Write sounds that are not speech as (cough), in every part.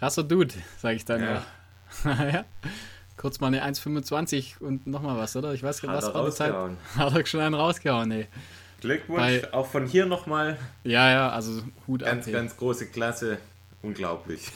Krasser Dude, sage ich dann. Ja. (laughs) Ja. Kurz mal eine 1,25 und nochmal was, oder? Ich weiß gar nicht, was war die Zeit. (laughs) Hat er schon einen rausgehauen, ey. Glückwunsch, Bei- auch von hier nochmal. Ja, ja, also Hut Ganz, ab. ey. ganz große Klasse. Unglaublich.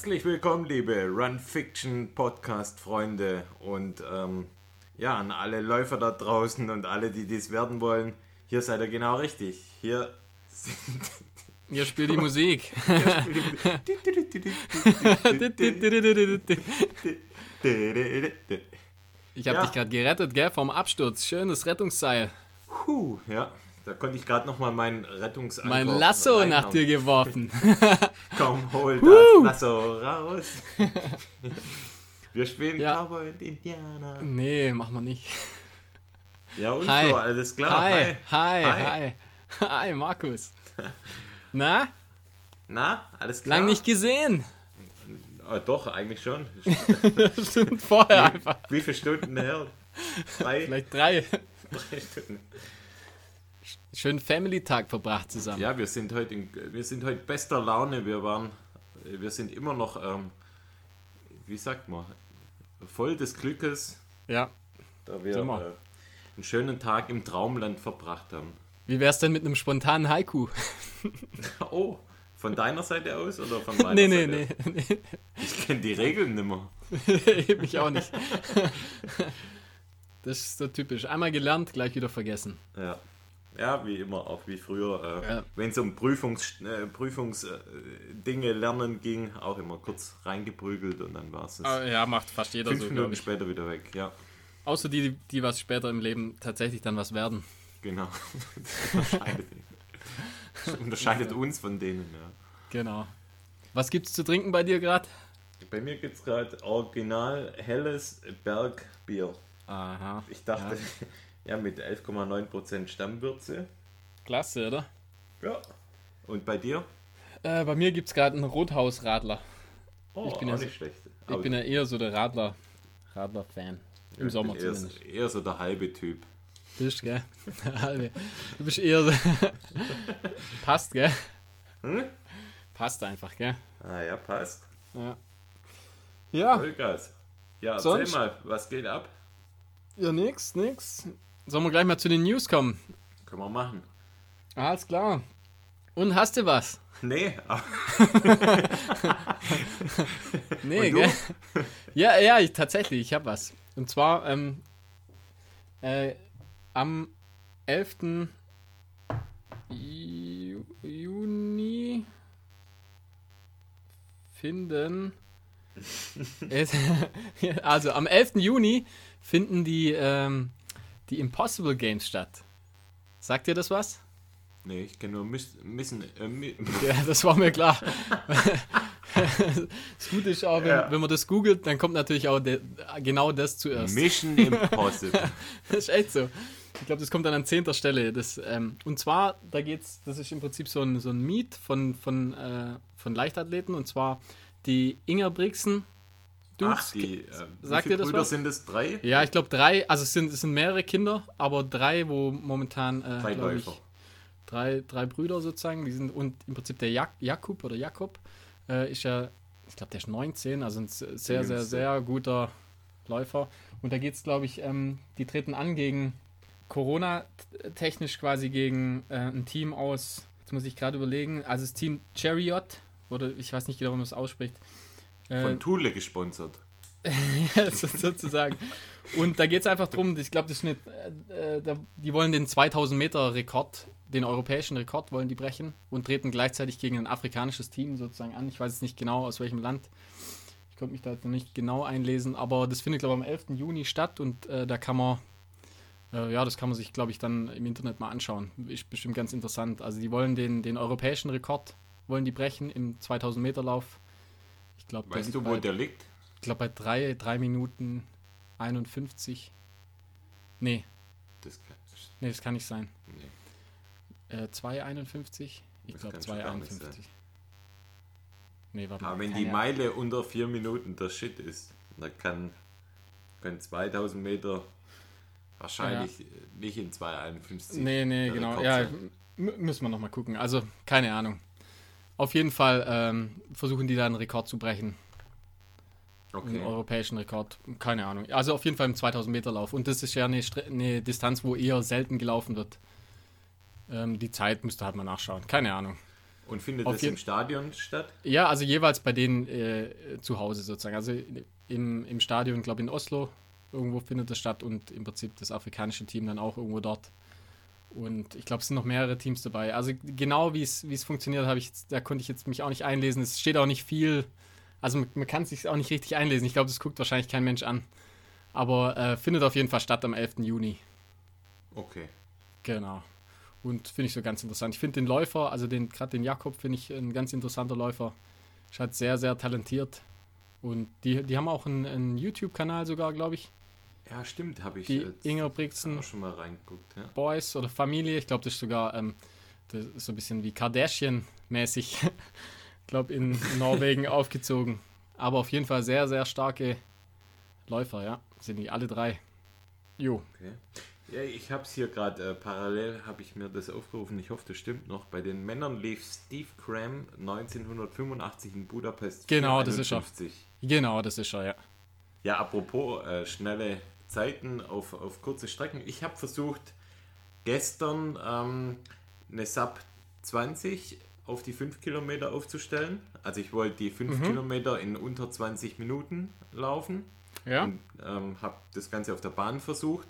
Herzlich willkommen, liebe Run Fiction Podcast Freunde und ähm, ja, an alle Läufer da draußen und alle, die dies werden wollen. Hier seid ihr genau richtig. Hier sind (laughs) Ihr spielt die Musik. (laughs) Ich habe Ja. dich gerade gerettet, gell, vom Absturz. Schönes Rettungsseil. Puh, ja, da konnte ich gerade noch mal meinen Rettungsanker Mein Lasso nach dir geworfen. (laughs) Komm, hol das Lasso raus. (laughs) Wir spielen Ja. Cowboy und Indianer. Nee, mach mal nicht. Ja, und Hi. so, alles klar. Hi, hi, Hi. hi. Hi, (laughs) Markus. Na, Na, alles klar? lang nicht gesehen. Ah, doch, eigentlich schon. Stimmt, vorher einfach. Wie viele Stunden her? Drei, Vielleicht drei. drei Stunden. Schönen Family-Tag verbracht zusammen. Ja, wir sind heute in, wir sind heute bester Laune. Wir waren, wir sind immer noch, ähm, wie sagt man, voll des Glückes, Ja. da wir äh, einen schönen Tag im Traumland verbracht haben. Wie wär's denn mit einem spontanen Haiku? (laughs) Oh, von deiner Seite aus oder von (laughs) meiner Nee, nee, Seite? nee. aus? (laughs) Ich kenne die Regeln nicht mehr. nee. ich auch nicht. Das ist so typisch. Einmal gelernt, gleich wieder vergessen. Ja. Ja, wie immer, auch wie früher. Äh, Ja. Wenn es um Prüfungs, äh, Prüfungsdinge äh, lernen ging, auch immer kurz reingeprügelt und dann war es ja, macht fast jeder fünf Minuten später wieder weg. Ja, Außer die, die was später im Leben tatsächlich dann was werden. genau. Das (laughs) unterscheidet, das unterscheidet uns von denen. Ja. Genau. Was gibt's zu trinken bei dir gerade? Bei mir gibt es gerade original helles Bergbier. Aha. Ich dachte, ja, (laughs) mit 11,9% Stammwürze. Klasse, oder? Ja. Und bei dir? Äh, bei mir gibt's gerade einen Rothausradler. Oh, Ich bin auch ja nicht schlecht. Ich bin ja eher so der Radler, Radler-Fan. Im ich Sommer eher, zumindest. eher so der halbe Typ. Bist, gell? (laughs) Halbe. du bist eher so. (laughs) Passt, gell? Hm? Passt einfach, gell? Ah ja, passt. Ja. Ja, Vollgas. Ja, erzähl Sonst? mal, was geht ab? ja, nix, nix. Sollen wir gleich mal zu den News kommen? Können wir machen. Alles klar. Und hast du was? Nee, aber (laughs) Nee, gell? Ja, ja, ich, tatsächlich, ich habe was. Und zwar ähm, äh, am 11. Ju Juni finden. (laughs) (laughs) Also am 11. Juni finden die, ähm, die Impossible Games statt. Sagt ihr das was? nee, ich kenne nur Miss, Missen. Äh, Mi- (laughs) Ja, das war mir klar. (laughs) das Gute ist auch, wenn, Ja. wenn man das googelt, dann kommt natürlich auch de, genau das zuerst. Mission Impossible. (laughs) Das ist echt so. Ich glaube, das kommt dann an zehnter Stelle. Das, ähm, und zwar, da geht's, das ist im Prinzip so ein, so ein Meet von, von, äh, von Leichtathleten und zwar die Inger Brixen. Dudes. Ach, die. Äh, Sagt wie viele ihr das Brüder was? sind es? Drei? Ja, ich glaube drei, also es sind, es sind mehrere Kinder, aber drei, wo momentan, äh, Drei glaub ich, Läufer. drei, drei Brüder sozusagen, die sind und im Prinzip der Jak Jakub oder Jakob äh, ist ja, ich glaube, der ist 19, also ein sehr, sehr, sehr, sehr guter Läufer. Und da geht es, glaube ich, ähm, die treten an gegen Corona-technisch quasi gegen äh, ein Team aus, jetzt muss ich gerade überlegen, also das Team Chariot, oder ich weiß nicht genau, wie man es ausspricht. Äh, Von Thule gesponsert. (laughs) ja, so- sozusagen. Und da geht es einfach darum, ich glaube, das ist eine, äh, äh, die wollen den 2000 Meter Rekord, den europäischen Rekord wollen die brechen und treten gleichzeitig gegen ein afrikanisches Team sozusagen an. Ich weiß jetzt nicht genau, aus welchem Land. Ich konnte mich da jetzt noch nicht genau einlesen, aber das findet, glaube ich, am 11. Juni statt und äh, da kann man, äh, ja, das kann man sich, glaube ich, dann im Internet mal anschauen. Ist bestimmt ganz interessant. Also die wollen den, den europäischen Rekord, wollen die brechen im 2000 Meter Lauf. Der Weißt du, wo bei- der liegt? ich glaube bei 3 drei Minuten 51. Nee, Das kann, nee, das kann nicht sein. nee. Äh, 2,51? Ich glaube kann schon gar nicht 2,51. sein. Nee, warte mal. Aber wenn die Ahnung. Meile unter vier Minuten der Shit ist, dann kann, können 2000 Meter wahrscheinlich nicht in 2,51. Nee, nee, genau. Ja, müssen wir nochmal gucken. Also, keine Ahnung. Auf jeden Fall ähm, versuchen die da einen Rekord zu brechen. Einen Okay. europäischen Rekord. Keine Ahnung. Also auf jeden Fall im 2000 Meter Lauf. Und das ist ja eine, Stre eine Distanz, wo eher selten gelaufen wird. Ähm, die Zeit müsste halt mal nachschauen. Keine Ahnung. Und findet Auf das im Stadion statt? Ja, also jeweils bei denen äh, zu Hause sozusagen. Also im, im Stadion, glaube ich, in Oslo irgendwo findet das statt und im Prinzip das afrikanische Team dann auch irgendwo dort. Und ich glaube, es sind noch mehrere Teams dabei. Also genau wie es wie es funktioniert, habe ich da konnte ich jetzt mich auch nicht einlesen. Es steht auch nicht viel. Also man, man kann es sich auch nicht richtig einlesen. Ich glaube, das guckt wahrscheinlich kein Mensch an. Aber äh, findet auf jeden Fall statt am 11. Juni. Okay. Genau. Und finde ich so ganz interessant. Ich finde den Läufer, also den gerade den Jakob, finde ich ein ganz interessanter Läufer. Ist halt sehr, sehr talentiert. Und die, die haben auch einen, einen YouTube-Kanal sogar, glaube ich. Ja, stimmt, habe ich Die jetzt Inger Brixen auch schon mal reingeguckt. Ja. Boys oder Familie. Ich glaube, das ist sogar ähm, das ist so ein bisschen wie Kardashian-mäßig. (laughs) ich glaube, in Norwegen (laughs) aufgezogen. Aber auf jeden Fall sehr, sehr starke Läufer, ja. Sind die alle drei. Jo. Okay. Ja, ich habe es hier gerade äh, parallel, habe ich mir das aufgerufen. Ich hoffe, das stimmt noch. Bei den Männern lief Steve Cram 1985 in Budapest. Genau, das ist er. 4,51. Genau, das ist er, ja. Ja, apropos äh, schnelle Zeiten auf, auf kurze Strecken. Ich habe versucht, gestern ähm, eine Sub 20 auf die 5 Kilometer aufzustellen. Also ich wollte die 5 Kilometer in unter 20 Minuten laufen. Ja. Und ähm, habe das Ganze auf der Bahn versucht.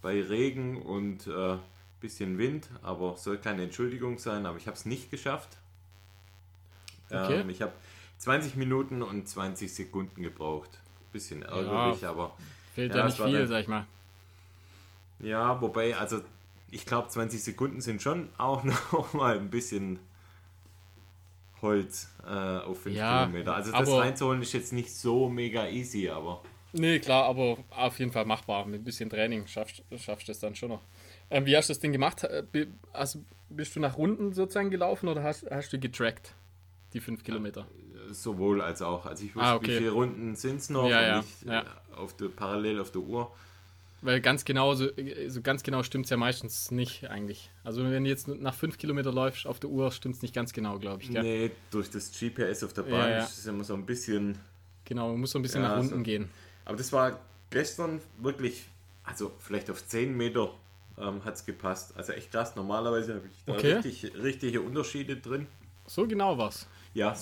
Bei Regen und äh, bisschen Wind, aber soll keine Entschuldigung sein, aber ich habe es nicht geschafft. Okay. Ähm, ich habe 20 Minuten und 20 Sekunden gebraucht. Bisschen ärgerlich, aber Fehlt Ja, ja, das nicht viel, dann- sag ich mal. ja, wobei, also ich glaube 20 Sekunden sind schon auch (laughs) noch mal ein bisschen Holz äh, auf 5 Ja, Kilometer. Also das aber- reinzuholen ist jetzt nicht so mega easy, aber Nee, klar, aber auf jeden Fall machbar. Mit ein bisschen Training schaffst, schaffst du es dann schon noch. Ähm, wie hast du das Ding gemacht? Äh, Also, bist du nach Runden sozusagen gelaufen oder hast, hast du getrackt? Die fünf Kilometer. Sowohl als auch. Also ich wusste, Ah, okay. wie viele Runden sind es noch Ja, nicht ja. äh, auf der, parallel auf der Uhr. Weil ganz genau, so, so ganz genau stimmt es ja meistens nicht eigentlich. Also wenn du jetzt nach fünf Kilometer läufst auf der Uhr, stimmt es nicht ganz genau, glaube ich. Gell? Nee, durch das GPS auf der Bahn ja. ist es immer so ein bisschen. Genau, man muss so ein bisschen nach unten so- gehen. Aber das war gestern wirklich, also vielleicht auf 10 Meter ähm, hat es gepasst. Also echt krass. Normalerweise habe ich da Okay. richtig, richtige Unterschiede drin. So genau war's. Ja,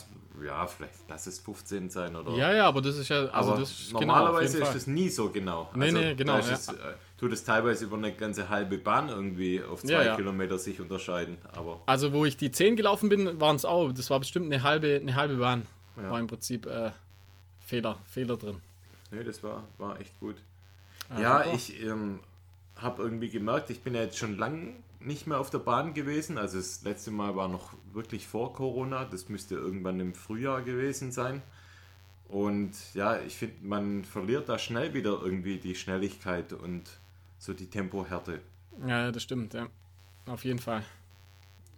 ja, vielleicht lass es 15 sein oder. Ja, ja, aber das ist ja, also aber das ist normalerweise genau, ist es nie so genau. Nee, nee, genau, Da ja. es, äh, tut es teilweise über eine ganze halbe Bahn irgendwie auf zwei Ja, ja. Kilometer sich unterscheiden. Aber Also wo ich die 10 gelaufen bin, waren es auch. Das war bestimmt eine halbe, eine halbe Bahn. War im Prinzip äh, Fehler, Fehler drin. nee, das war, war echt gut. Ja, ich ähm, habe irgendwie gemerkt, ich bin ja jetzt schon lange nicht mehr auf der Bahn gewesen. Also das letzte Mal war noch wirklich vor Corona. Das müsste irgendwann im Frühjahr gewesen sein. Und ja, ich finde, man verliert da schnell wieder irgendwie die Schnelligkeit und so die Tempohärte. Ja, das stimmt, ja. Auf jeden Fall.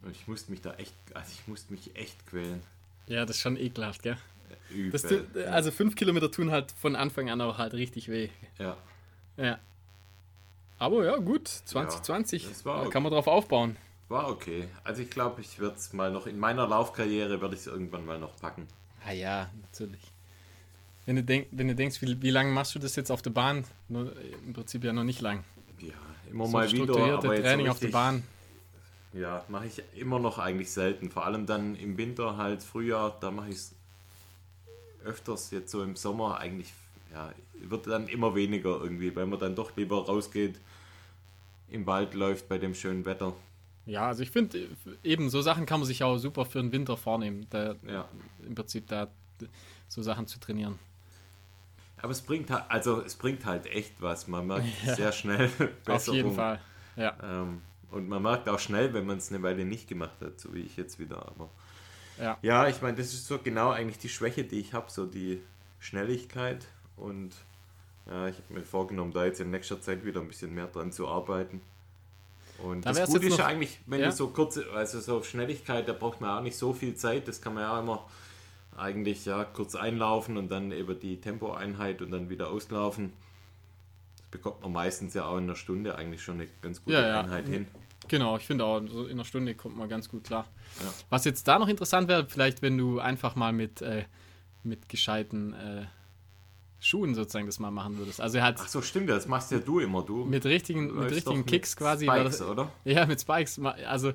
Und ich musste mich da echt, also ich musste mich echt quälen. Ja, das ist schon ekelhaft, gell? Übel. Das also 5 Kilometer tun halt von Anfang an auch halt richtig weh. ja. Ja. Aber ja, gut, 2020. das war da okay. kann man drauf aufbauen. War okay. Also ich glaube, ich werde es mal noch, in meiner Laufkarriere werde ich es irgendwann mal noch packen. Ah ja, natürlich. Wenn du, denk, wenn du denkst, wie, wie lange machst du das jetzt auf der Bahn? Nur, Im Prinzip ja noch nicht lang. Ja, immer So mal wieder. strukturierte Aber jetzt so Training auf der richtig- Bahn. Ja, mache ich immer noch eigentlich selten. Vor allem dann im Winter, halt Frühjahr, da mache ich es öfters. Jetzt so im Sommer eigentlich, ja, wird dann immer weniger irgendwie, weil man dann doch lieber rausgeht, im Wald läuft bei dem schönen Wetter. Ja, also ich finde, eben so Sachen kann man sich auch super für den Winter vornehmen. Da, Ja. Im Prinzip da so Sachen zu trainieren. Aber es bringt halt, also es bringt halt echt was. Man merkt (laughs) Ja. sehr schnell Besserung. (laughs) Auf jeden Fall. Ja. Ähm, und man merkt auch schnell, wenn man es eine Weile nicht gemacht hat, so wie ich jetzt wieder. Aber Ja. ja, ich meine, das ist so genau eigentlich die Schwäche, die ich habe, so die Schnelligkeit. Und ja, ich habe mir vorgenommen, da jetzt in nächster Zeit wieder ein bisschen mehr dran zu arbeiten. Und Da das Gute ist ja eigentlich, wenn ja? du so kurze, also so auf Schnelligkeit, da braucht man auch nicht so viel Zeit, das kann man ja immer eigentlich ja kurz einlaufen und dann eben die Tempoeinheit und dann wieder auslaufen. Das bekommt man meistens ja auch in einer Stunde eigentlich schon eine ganz gute Ja, ja. Einheit hin. Genau, ich finde auch, in einer Stunde kommt man ganz gut klar. Was jetzt da noch interessant wäre, vielleicht wenn du einfach mal mit, äh, mit gescheiten äh, Schuhen sozusagen das mal machen würdest. Also er hat Ach so, stimmt, das machst ja du immer, du. mit richtigen, mit läufst richtigen doch mit Kicks quasi. Spikes, das, oder? ja, mit Spikes. Also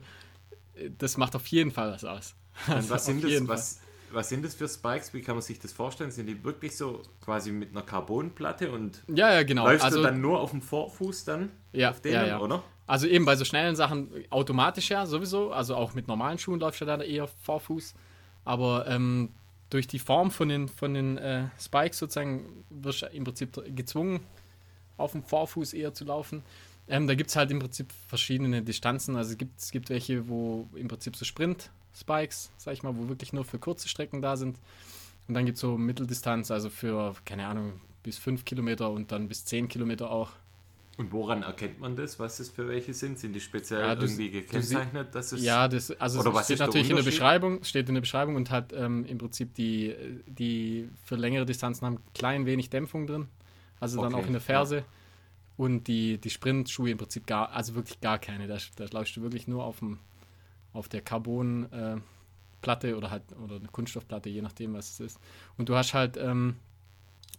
das macht auf jeden Fall was aus. Also was sind, das, was, was sind das für Spikes? Wie kann man sich das vorstellen? Sind die wirklich so quasi mit einer Carbonplatte und. Ja, ja, genau. läufst also, du dann nur auf dem Vorfuß dann? ja, auf denen, ja, ja. oder? Also eben bei so schnellen Sachen automatisch ja sowieso. Also auch mit normalen Schuhen läuft ja dann eher Vorfuß. Aber ähm, durch die Form von den, von den äh, Spikes sozusagen wirst du im Prinzip gezwungen, auf dem Vorfuß eher zu laufen. Ähm, da gibt es halt im Prinzip verschiedene Distanzen. Also es gibt, es gibt welche, wo im Prinzip so Sprint-Spikes, sag ich mal, wo wirklich nur für kurze Strecken da sind. Und dann gibt es so Mitteldistanz, also für, keine Ahnung, bis 5 Kilometer und dann bis 10 Kilometer auch. Und woran erkennt man das, was das für welche sind? Sind die speziell Ja, du- irgendwie gekennzeichnet, dass es Ja, das, also Oder es was steht ist der natürlich in der? Beschreibung, steht in der Beschreibung und hat ähm, im Prinzip die, die für längere Distanzen haben klein wenig Dämpfung drin. Also dann Okay, auch in der ja. Ferse. Und die, die Sprintschuhe im Prinzip gar, also wirklich gar keine. Da, da läufst du wirklich nur auf, dem, auf der Carbon-Platte oder halt oder eine Kunststoffplatte, je nachdem, was es ist. Und du hast halt, ähm,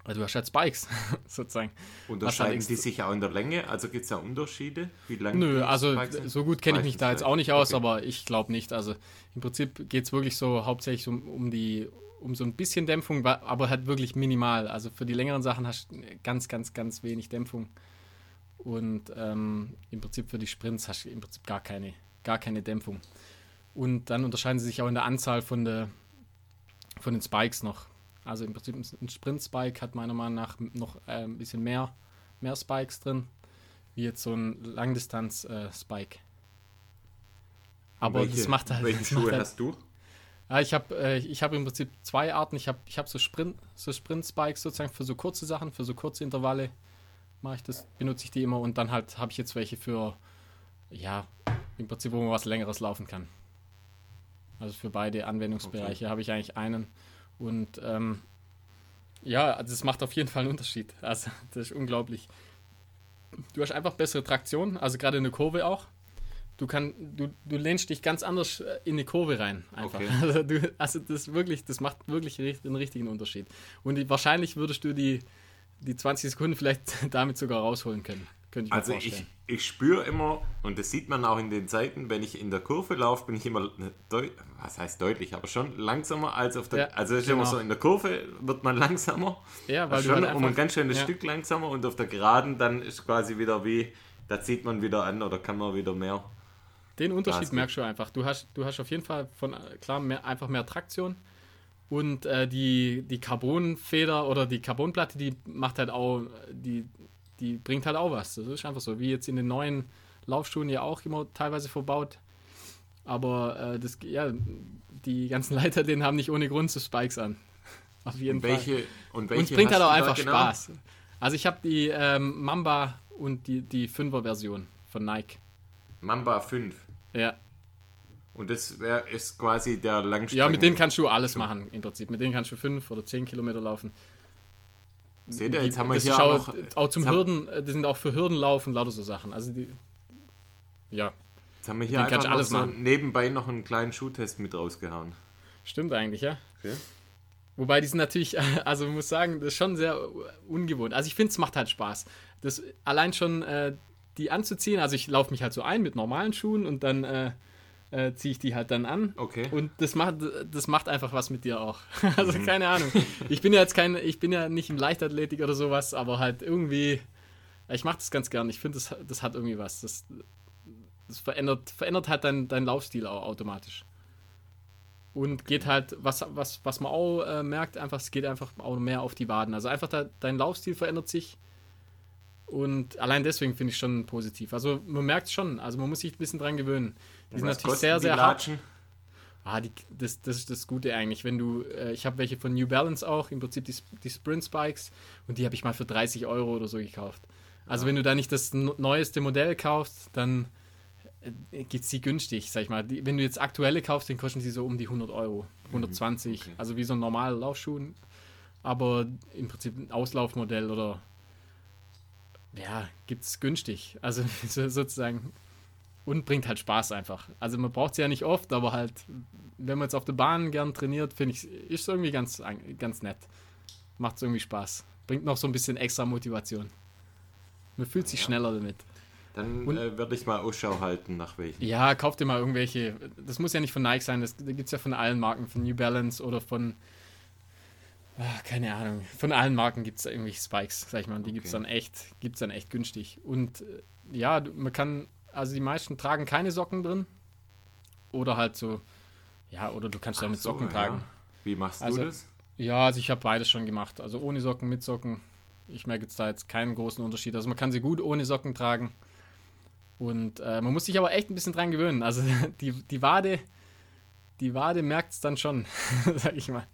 also du hast halt Spikes, (laughs) sozusagen. unterscheiden was die halt sich auch in der Länge? Also gibt es da Unterschiede? Wie lang Nö, also so gut kenne ich mich da jetzt auch nicht aus, Okay. aber ich glaube nicht. Also im Prinzip geht es wirklich so hauptsächlich um, um die um so ein bisschen Dämpfung, aber halt wirklich minimal. Also für die längeren Sachen hast du ganz, ganz, ganz wenig Dämpfung. Und ähm, im Prinzip für die Sprints hast du im Prinzip gar keine, gar keine Dämpfung. Und dann unterscheiden sie sich auch in der Anzahl von, der, von den Spikes noch. Also im Prinzip ein Sprint-Spike hat meiner Meinung nach noch äh, ein bisschen mehr, mehr Spikes drin, wie jetzt so ein Langdistanz-Spike. Aber welche, das macht halt. Welche macht Schuhe halt hast du? ja, ich habe äh, ich hab im Prinzip zwei Arten. Ich habe ich hab so Sprint, so Sprint-Spikes sozusagen für so kurze Sachen, für so kurze Intervalle mache ich das, benutze ich die immer und dann halt habe ich jetzt welche für, ja, im Prinzip, wo man was längeres laufen kann. Also für beide Anwendungsbereiche habe ich eigentlich einen. Und ähm, ja, also das macht auf jeden Fall einen Unterschied. (laughs) Also das ist unglaublich. Du hast einfach bessere Traktion, also gerade in der Kurve auch. Du, kann, du, du lehnst dich ganz anders äh, in eine Kurve rein. Einfach. Okay. (laughs) Also, du, also das wirklich, das macht wirklich einen richtigen Unterschied. Und die, wahrscheinlich würdest du die, die 20 Sekunden vielleicht (laughs) damit sogar rausholen können. Könnte ich mir Also vorstellen. ich, ich spüre immer, und das sieht man auch in den Zeiten, wenn ich in der Kurve laufe, bin ich immer, deut was heißt deutlich, aber schon langsamer als auf der, Ja, also es ist genau. immer so, in der Kurve wird man langsamer, ja, weil also schon halt um ein ganz schönes ja. Stück langsamer und auf der Geraden dann ist quasi wieder wie, da zieht man wieder an oder kann man wieder mehr. Den Unterschied merkst du einfach. Du hast, du hast auf jeden Fall von klar mehr, einfach mehr Traktion. Und äh, die, die Carbonfeder oder die Carbonplatte, die macht halt auch, die, die bringt halt auch was. Das ist einfach so, wie jetzt in den neuen Laufschuhen ja auch immer teilweise verbaut. Aber äh, das, ja, die ganzen (laughs) Leiter, den haben nicht ohne Grund so Spikes an. (laughs) Auf jeden Und Fall. welche, und welche Und es bringt halt auch einfach genau? Spaß. Also ich habe die ähm, Mamba und die, die 5er-Version von Nike. Mamba 5. Ja. Und das wär, ist quasi der Langstrecken. Ja, mit denen kannst du alles machen im Prinzip. Mit denen kannst du fünf oder zehn Kilometer laufen. Seht ihr, Die- jetzt haben wir hier auch auch, auch zum Hürden, äh, die sind auch für Hürdenlaufen, lauter so Sachen. Also die, ja, jetzt haben wir hier einfach alles so machen. nebenbei noch einen kleinen Schuhtest mit rausgehauen. stimmt eigentlich, ja. Okay. Wobei die sind natürlich, (laughs) also man muss sagen, das ist schon sehr ungewohnt. Also ich finde, es macht halt Spaß. Das allein schon äh, die anzuziehen, also ich laufe mich halt so ein mit normalen Schuhen und dann äh, äh, ziehe ich die halt dann an. Okay. Und das macht, das macht einfach was mit dir auch. (laughs) Also Mhm. keine Ahnung. Ich bin ja jetzt kein, ich bin ja nicht im Leichtathletik oder sowas, aber halt irgendwie, ich mache das ganz gern. Ich finde, das, das hat irgendwie was. Das, das verändert, verändert halt deinen dein Laufstil auch automatisch. Und geht halt, was, was, was man auch äh, merkt, einfach, es geht einfach auch mehr auf die Waden. Also einfach da, dein Laufstil verändert sich. Und allein deswegen finde ich schon positiv. Also man merkt schon, also man muss sich ein bisschen dran gewöhnen. Die sind natürlich sehr, sehr hart. Ah, die, das, das ist das Gute eigentlich. Wenn du, äh, ich habe welche von New Balance auch, im Prinzip die, die Sprint Spikes, und die habe ich mal für 30 Euro oder so gekauft. Also wenn du da nicht das neueste Modell kaufst, dann äh, gibt es die günstig, sag ich mal. Die, wenn du jetzt aktuelle kaufst, dann kosten sie so um die 100 Euro, 120. okay. Also wie so ein normaler Laufschuh. Aber im Prinzip ein Auslaufmodell oder ja, gibt es günstig. Also (laughs) so- sozusagen. Und bringt halt Spaß einfach. Also man braucht sie ja nicht oft, aber halt, wenn man jetzt auf der Bahn gern trainiert, finde ich, ist irgendwie ganz, ganz nett. Macht irgendwie Spaß. Bringt noch so ein bisschen extra Motivation. Man fühlt sich Ja. schneller damit. Dann äh, werde ich mal Ausschau halten nach welchen. Ja, kauft dir mal irgendwelche. Das muss ja nicht von Nike sein, das, da gibt es ja von allen Marken, von New Balance oder von. Ah, keine Ahnung. Von allen Marken gibt es irgendwelche Spikes, sag ich mal. Und die gibt es Okay. dann echt, gibt's dann echt günstig. Und äh, ja, man kann, also die meisten tragen keine Socken drin. Oder halt so, ja, oder du kannst auch Ach mit so, Socken ja. tragen. Wie machst Also- du das? Ja, also ich habe beides schon gemacht. Also ohne Socken, mit Socken. Ich merke jetzt da jetzt keinen großen Unterschied. Also man kann sie gut ohne Socken tragen. Und äh, man muss sich aber echt ein bisschen dran gewöhnen. Also (laughs) die, die Wade, die Wade merkt es dann schon, (laughs) sag ich mal.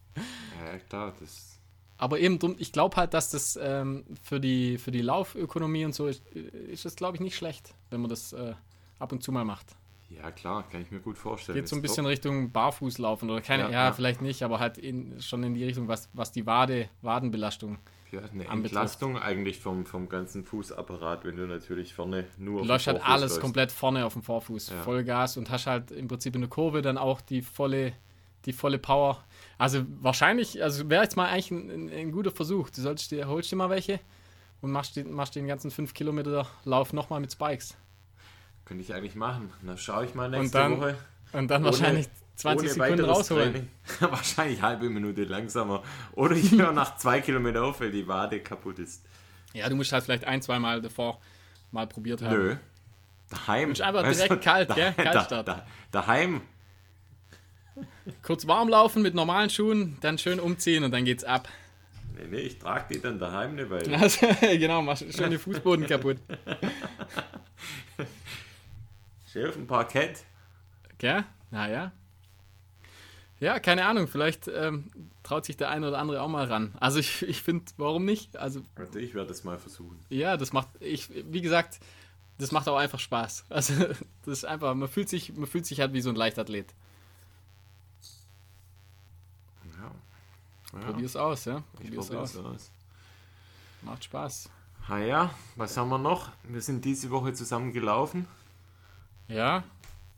Ja, klar, das. Aber eben drum, ich glaube halt, dass das ähm, für, die, für die Laufökonomie und so ist, ist das, glaube ich, nicht schlecht, wenn man das äh, ab und zu mal macht. Ja, klar, kann ich mir gut vorstellen. Geht so ein bisschen top. Richtung Barfußlaufen oder keine, Ja, ja, ja. vielleicht nicht, aber halt in, schon in die Richtung, was, was die Wade, Wadenbelastung Ja, eine anbetrifft. Entlastung eigentlich vom, vom ganzen Fußapparat, wenn du natürlich vorne nur auf Du läufst halt alles läufst. komplett vorne auf dem Vorfuß, Ja. Vollgas und hast halt im Prinzip in der Kurve dann auch die volle, die volle Power. Also wahrscheinlich, also wäre jetzt mal eigentlich ein, ein, ein guter Versuch. Du solltest dir, holst dir mal welche und machst, den- machst den ganzen 5 Kilometer Lauf nochmal mit Spikes. Könnte ich eigentlich machen. Dann schaue ich mal nächste dann Woche. Und dann Ohne- wahrscheinlich 20 ohne Sekunden rausholen. (laughs) Wahrscheinlich halbe Minute langsamer. Oder ich höre nach zwei Kilometern auf, weil die Wade kaputt ist. Ja, du musst halt vielleicht ein, zwei Mal davor mal probiert haben. Nö. Daheim. Ist einfach Weißt direkt kalt, gell? (laughs) Da, Kaltstart. da, daheim. Kurz warm laufen mit normalen Schuhen, dann schön umziehen und dann geht's ab. Nee, nee, ich trage die dann daheim eine Weile. Also, (laughs) genau, machst schön den Fußboden kaputt. Steh auf dem Parkett. Gell? Naja. Ja, keine Ahnung, vielleicht ähm, traut sich der eine oder andere auch mal ran. Also ich, ich finde, warum nicht? Also Also ich werde es mal versuchen. ja, das macht, ich, wie gesagt, das macht auch einfach Spaß. Also (laughs) das ist einfach, man fühlt sich, man fühlt sich halt wie so ein Leichtathlet. Ja. Ja Probier's aus, ja. ich Probier's probier's aus. aus. Macht Spaß. Ah ja, was haben wir noch? Wir sind diese Woche zusammen gelaufen. Ja,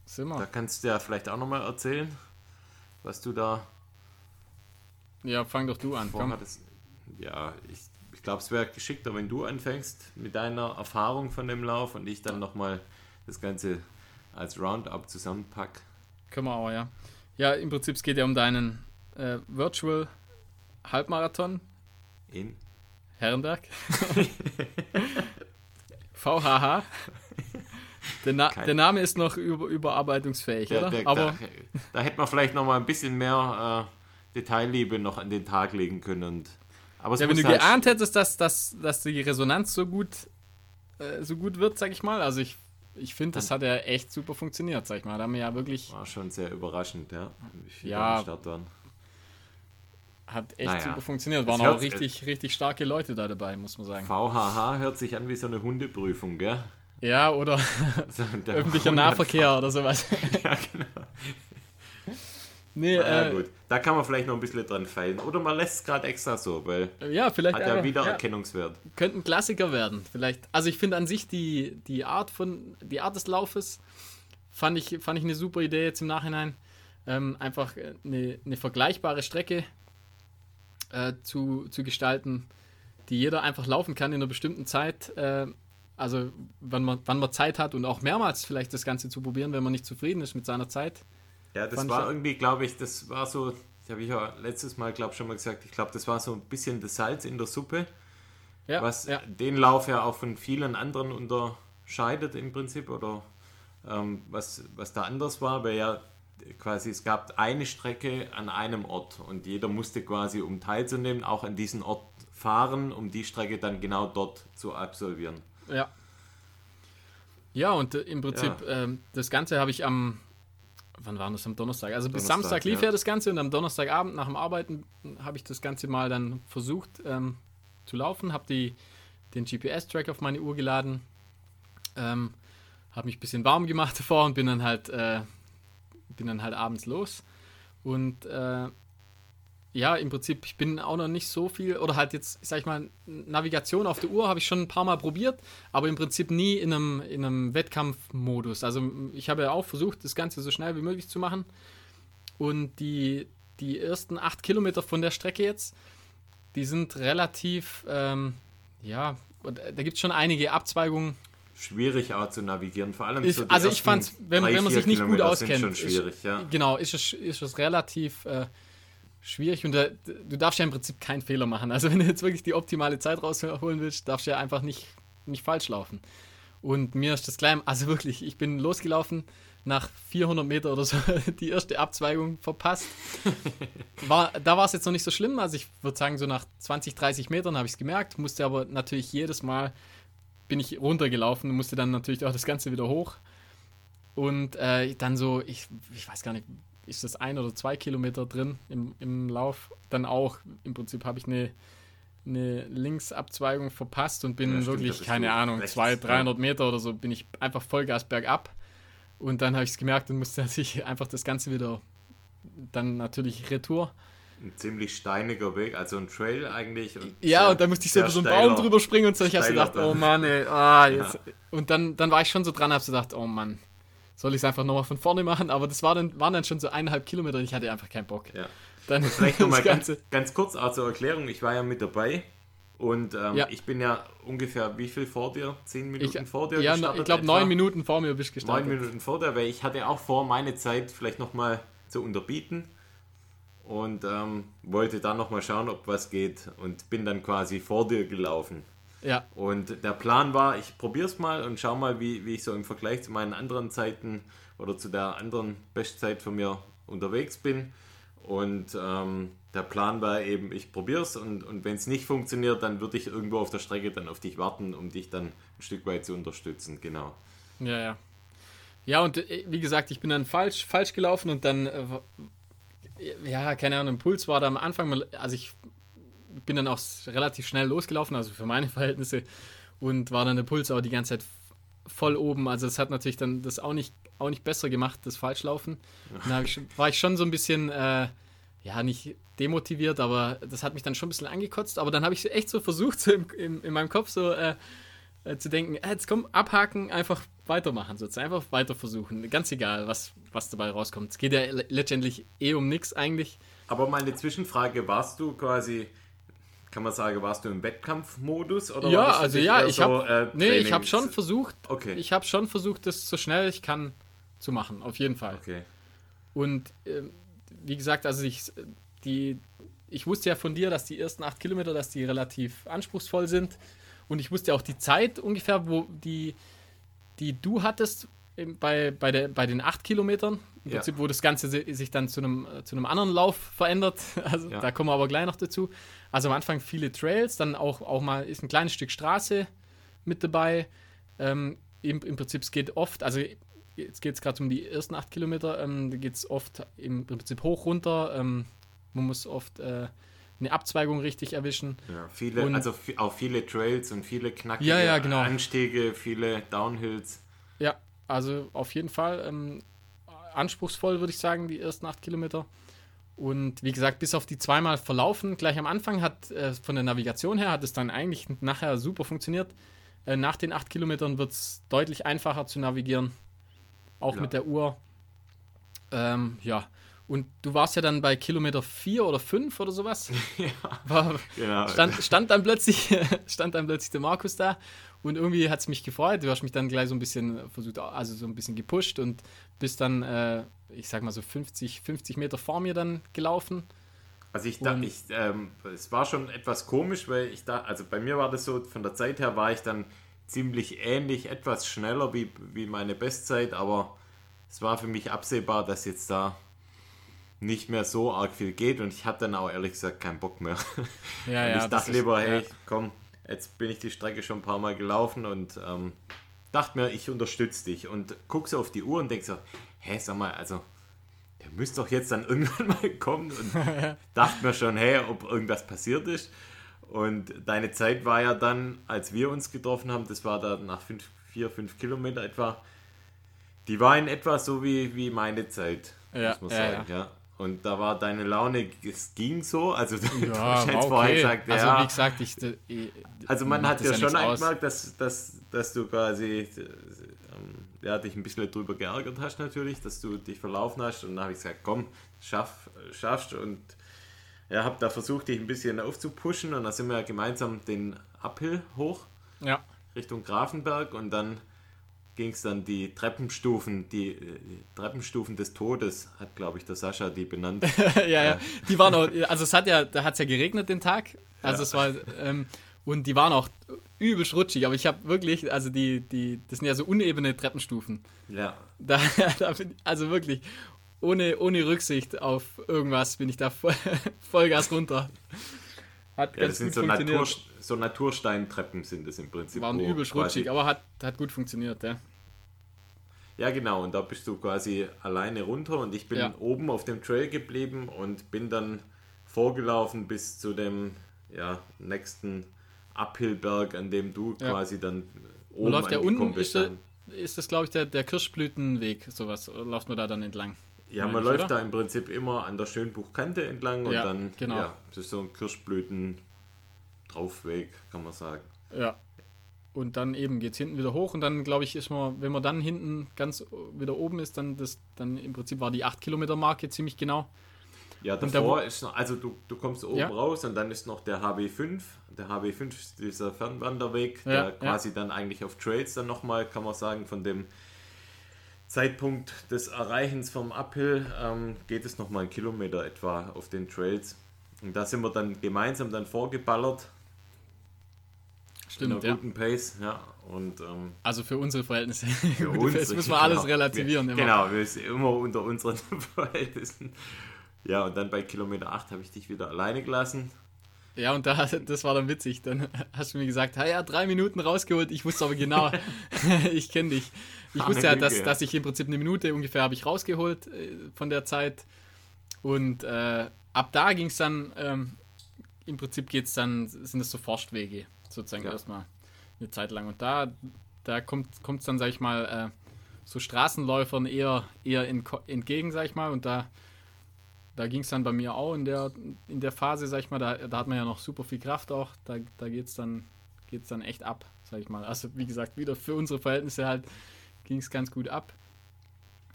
sind Da wir. kannst du ja vielleicht auch nochmal erzählen, was du da Ja, fang doch du an. Komm. Ja, ich, ich glaube, es wäre geschickter, wenn du anfängst mit deiner Erfahrung von dem Lauf und ich dann nochmal das Ganze als Roundup zusammenpack. Können wir auch, ja. Ja, im Prinzip es geht ja um deinen äh, Virtual Halbmarathon In. Herrenberg. (laughs) (laughs) VHH. Der, Na Kein- der Name ist noch über überarbeitungsfähig, Der, oder? der, Aber da, da hätte man vielleicht nochmal ein bisschen mehr äh, Detailliebe noch an den Tag legen können. Und, aber ja, wenn du halt- geahnt hättest, dass, dass, dass die Resonanz so gut, äh, so gut wird, sag ich mal. Also ich, ich finde, das hat ja echt super funktioniert, sag ich mal. Da haben wir ja wirklich, War schon sehr überraschend, ja. Wie viele Ja. am Start waren. Hat echt Naja. super funktioniert. Waren auch richtig, richtig starke Leute da dabei, muss man sagen. VHH hört sich an wie so eine Hundeprüfung, gell? Ja, oder (laughs) So, öffentlicher Nahverkehr oder sowas. (laughs) Ja, genau. Nee, Ja, äh, gut. Da kann man vielleicht noch ein bisschen dran feilen. Oder man lässt es gerade extra so, weil ja, vielleicht hat ja einfach- wieder ja. Könnte ein Klassiker werden. Vielleicht. Also ich finde an sich die, die Art von die Art des Laufes fand ich, fand ich eine super Idee jetzt im Nachhinein. Ähm, einfach eine, eine vergleichbare Strecke äh, zu, zu gestalten, die jeder einfach laufen kann in einer bestimmten Zeit. Äh, also wann man, wann man Zeit hat und auch mehrmals vielleicht das Ganze zu probieren, wenn man nicht zufrieden ist mit seiner Zeit. Ja, das Fand war irgendwie, glaube ich, das war so, das habe ich ja letztes Mal, glaube ich, schon mal gesagt, ich glaube, das war so ein bisschen das Salz in der Suppe, Ja, was ja, den Lauf ja auch von vielen anderen unterscheidet im Prinzip oder ähm, was, was da anders war, weil ja quasi es gab eine Strecke an einem Ort und jeder musste quasi, um teilzunehmen, auch an diesen Ort fahren, um die Strecke dann genau dort zu absolvieren. Ja. Ja, und äh, im Prinzip, Ja. ähm, das Ganze habe ich am, wann war das, am Donnerstag? Also bis Donnerstag, Samstag lief ja. ja. das Ganze und am Donnerstagabend nach dem Arbeiten habe ich das Ganze mal dann versucht ähm, zu laufen, habe die, den GPS-Track auf meine Uhr geladen, ähm, habe mich ein bisschen warm gemacht (laughs) davor und bin dann halt, äh, bin dann halt abends los. Und äh, ja, im Prinzip, ich bin auch noch nicht so viel, oder halt jetzt, sag ich mal, Navigation auf der Uhr habe ich schon ein paar Mal probiert, aber im Prinzip nie in einem, in einem Wettkampfmodus. Also ich habe ja auch versucht, das Ganze so schnell wie möglich zu machen. Und die, die ersten acht Kilometer von der Strecke jetzt, die sind relativ, ähm, ja, da gibt es schon einige Abzweigungen. Schwierig auch zu navigieren, vor allem ist, so Also ich fand wenn, drei, wenn man sich nicht gut Kilometer auskennt, Sind schon schwierig, ist, ja. genau, ist es, ist es relativ äh, schwierig und da, du darfst ja im Prinzip keinen Fehler machen. Also wenn du jetzt wirklich die optimale Zeit rausholen willst, darfst du ja einfach nicht, nicht falsch laufen. Und mir ist das gleich, also wirklich, ich bin losgelaufen, nach 400 Meter oder so (laughs) die erste Abzweigung verpasst. (laughs) War, da war es jetzt noch nicht so schlimm, also ich würde sagen, so nach 20, 30 Metern habe ich es gemerkt, musste aber natürlich jedes Mal bin ich runtergelaufen und musste dann natürlich auch das Ganze wieder hoch. Und äh, dann so, ich, ich weiß gar nicht, ist das ein oder zwei Kilometer drin im, im Lauf. Dann auch, im Prinzip habe ich eine, eine Linksabzweigung verpasst und bin Ja, stimmt, wirklich, bist keine Ahnung, rechts, 200, 300 Meter oder so, bin ich einfach Vollgas bergab. Und dann habe ich es gemerkt und musste (laughs) natürlich einfach das Ganze wieder, dann natürlich Retour. Ein ziemlich steiniger Weg, also ein Trail eigentlich. Und Ja, und dann musste ich so über so einen Baum drüber springen und so. Ich habe so gedacht, oh. Mann, ey, ah, jetzt. Und dann, dann war ich schon so dran, habe so gedacht, oh Mann, soll ich es einfach nochmal von vorne machen? Aber das war dann, waren dann schon so eineinhalb Kilometer und ich hatte einfach keinen Bock. Ja. Dann Vielleicht nochmal (laughs) ganz, ganz kurz auch zur Erklärung. Ich war ja mit dabei und ähm, Ja. ich bin ja ungefähr wie viel vor dir? Zehn Ich, Minuten vor dir ja, gestartet? ich glaube, neun Minuten vor mir bist du Neun gestartet. Minuten vor dir, weil ich hatte auch vor, meine Zeit vielleicht nochmal zu unterbieten und ähm, wollte dann nochmal schauen, ob was geht und bin dann quasi vor dir gelaufen. Ja, Und der Plan war, ich probiere es mal und schau mal, wie, wie ich so im Vergleich zu meinen anderen Zeiten oder zu der anderen Bestzeit von mir unterwegs bin. Und ähm, der Plan war eben, ich probiere es und, und wenn es nicht funktioniert, dann würde ich irgendwo auf der Strecke dann auf dich warten, um dich dann ein Stück weit zu unterstützen. Genau. ja, ja. Ja, und äh, wie gesagt, ich bin dann falsch, falsch gelaufen und dann, äh, ja, keine Ahnung, Impuls war da am Anfang, also ich bin dann auch relativ schnell losgelaufen, also für meine (laughs) Verhältnisse, und war dann der Puls auch die ganze Zeit voll oben. Also das hat natürlich dann das auch nicht, auch nicht besser gemacht, das Falschlaufen. Ich, schon- war ich schon so ein bisschen, äh, ja, nicht demotiviert, aber das hat mich dann schon ein bisschen angekotzt. Aber dann habe ich echt so versucht, so im, im, in meinem Kopf so äh, äh, zu denken, äh, jetzt komm, abhaken, einfach weitermachen, sozusagen, einfach weiter versuchen. Ganz egal, was, was dabei rauskommt. Es geht ja le- letztendlich eh um nichts eigentlich. Aber meine Zwischenfrage, warst du quasi, kann man sagen, warst du im Wettkampfmodus? Oder ja, also ja, ich so, habe äh, nee, ich Trainings- schon versucht, Okay. ich habe schon versucht, das so schnell ich kann zu machen, auf jeden Fall. Okay. Und ähm, wie gesagt, also ich, die, ich wusste ja von dir, dass die ersten acht Kilometer, dass die relativ anspruchsvoll sind. Und ich wusste auch die Zeit ungefähr, wo die, die du hattest bei, bei, der, bei den acht Kilometern. Im Ja. Prinzip, wo das Ganze si- sich dann zu einem, äh, zu einem anderen Lauf verändert. (laughs) Also Ja. da kommen wir aber gleich noch dazu. Also am Anfang viele Trails, dann auch, auch mal ist ein kleines Stück Straße mit dabei. Ähm, im, Im Prinzip, es geht oft, also jetzt geht es gerade um die ersten acht Kilometer, ähm, da geht es oft im Prinzip hoch runter. Ähm, man muss oft äh, eine Abzweigung richtig erwischen. Ja, viele, Und- also auch viele Trails und viele knackige Ja, ja, genau. Anstiege, viele Downhills. Ja, also auf jeden Fall ähm, anspruchsvoll, würde ich sagen, die ersten acht Kilometer. Und wie gesagt, bis auf die zweimal verlaufen, gleich am Anfang hat äh, von der Navigation her hat es dann eigentlich nachher super funktioniert. Äh, nach den acht Kilometern wird es deutlich einfacher zu navigieren, auch Ja. mit der Uhr. Ähm, ja, und du warst ja dann bei Kilometer vier oder fünf oder sowas. (laughs) ja, War, genau. stand, stand, dann plötzlich, (laughs) stand dann plötzlich der Markus da und irgendwie hat es mich gefreut. Du hast mich dann gleich so ein bisschen versucht, also so ein bisschen gepusht und bist dann, äh, ich sag mal so 50, 50 Meter vor mir dann gelaufen. Also ich dachte, ich, ähm, es war schon etwas komisch, weil ich da, also bei mir war das so, von der Zeit her war ich dann ziemlich ähnlich, etwas schneller wie, wie meine Bestzeit, aber es war für mich absehbar, dass jetzt da nicht mehr so arg viel geht und ich hatte dann auch ehrlich gesagt keinen Bock mehr. (laughs) Ja, und ja. ich dachte ist- lieber, hey, ja. komm, jetzt bin ich die Strecke schon ein paar Mal gelaufen und ähm, dachte mir, ich unterstütze dich und guck so auf die Uhr und denk so, hä, sag mal, also der müsste doch jetzt dann (laughs) irgendwann mal kommen und (laughs) dachte mir schon, hey, ob irgendwas passiert ist. Und deine Zeit war ja dann, als wir uns getroffen haben, das war da nach fünf, vier, fünf Kilometer etwa, Die war in etwa so wie, wie meine Zeit, Ja, muss man ja, sagen, ja. Und da war deine Laune, es ging so. Also (laughs) du Ja, war jetzt vorher gesagt, also ja. wie gesagt, ich, ich Also man hat ja schon eingemerkt, dass, dass, dass du quasi äh, ähm, ja, dich ein bisschen drüber geärgert hast natürlich, dass du dich verlaufen hast. Und dann habe ich gesagt, komm, schaff, schaffst. Und ja, habe da versucht, dich ein bisschen aufzupushen. Und dann sind wir ja gemeinsam den Uphill hoch Ja, Richtung Grafenberg. Und dann ging es dann die Treppenstufen, die, äh, die Treppenstufen des Todes, hat glaube ich der Sascha die benannt. (laughs) ja, ja. Die waren auch, also es hat ja, da hat es ja geregnet den Tag. Also Ja. es war, ähm, und die waren auch übelst rutschig, aber ich habe wirklich, also die, die, das sind ja so unebene Treppenstufen. ja, Da, (laughs) da bin, also wirklich, ohne, ohne Rücksicht auf irgendwas bin ich da voll, (laughs) Vollgas runter. Hat ja das sind so. Natur, so Natursteintreppen sind es im Prinzip. Waren übelst rutschig, aber hat, hat gut funktioniert, ja. Ja, genau. Und da bist du quasi alleine runter und ich bin Ja. oben auf dem Trail geblieben und bin dann vorgelaufen bis zu dem ja, nächsten Uphillberg, an dem du Ja. quasi dann oben läuft der angekommen unten? bist. Ist, ist das, glaube ich, der, der Kirschblütenweg, sowas, oder läuft man da dann entlang? Ja, man läuft oder? da im Prinzip immer an der Schönbuchkante entlang und Ja, dann genau. ja, das ist so ein Kirschblüten Draufweg, kann man sagen. Ja. Und dann eben geht es hinten wieder hoch und dann, glaube ich, ist man, wenn man dann hinten ganz wieder oben ist, dann das, dann im Prinzip war die 8 Kilometer Marke ziemlich genau. Ja, davor da ist noch, also du, du kommst oben Ja. raus und dann ist noch der HB5. Der HB5 ist dieser Fernwanderweg, Ja, der ja. quasi dann eigentlich auf Trails dann nochmal, kann man sagen, von dem Zeitpunkt des Erreichens vom Uphill ähm, geht es nochmal einen Kilometer etwa auf den Trails. Und da sind wir dann gemeinsam dann vorgeballert in Stimmt, einer ja. guten Pace. Ja, und ähm, Also für unsere Verhältnisse. für (laughs) uns. Jetzt müssen wir alles genau. relativieren. Wir, Immer. Genau, wir sind immer unter unseren (laughs) Verhältnissen. Ja, und dann bei Kilometer 8 habe ich dich wieder alleine gelassen. Ja, und da, (laughs) das war dann witzig. Dann hast du mir gesagt, ja, ja, drei Minuten rausgeholt. Ich wusste aber genau, ich kenne dich. Ich wusste ja, dass, dass ich im Prinzip eine Minute ungefähr habe ich rausgeholt äh, von der Zeit. Und äh, ab da ging es dann, ähm, im Prinzip geht es dann, sind es so Forstwege, sozusagen Ja. erstmal eine Zeit lang. Und da, da kommt es dann, sag ich mal, äh, so Straßenläufern eher, eher in, entgegen, sag ich mal. Und da, da ging es dann bei mir auch in der, in der Phase, sag ich mal, da, da hat man ja noch super viel Kraft auch. Da, da geht es dann, geht's dann echt ab, sag ich mal. Also, wie gesagt, wieder für unsere Verhältnisse halt ging es ganz gut ab.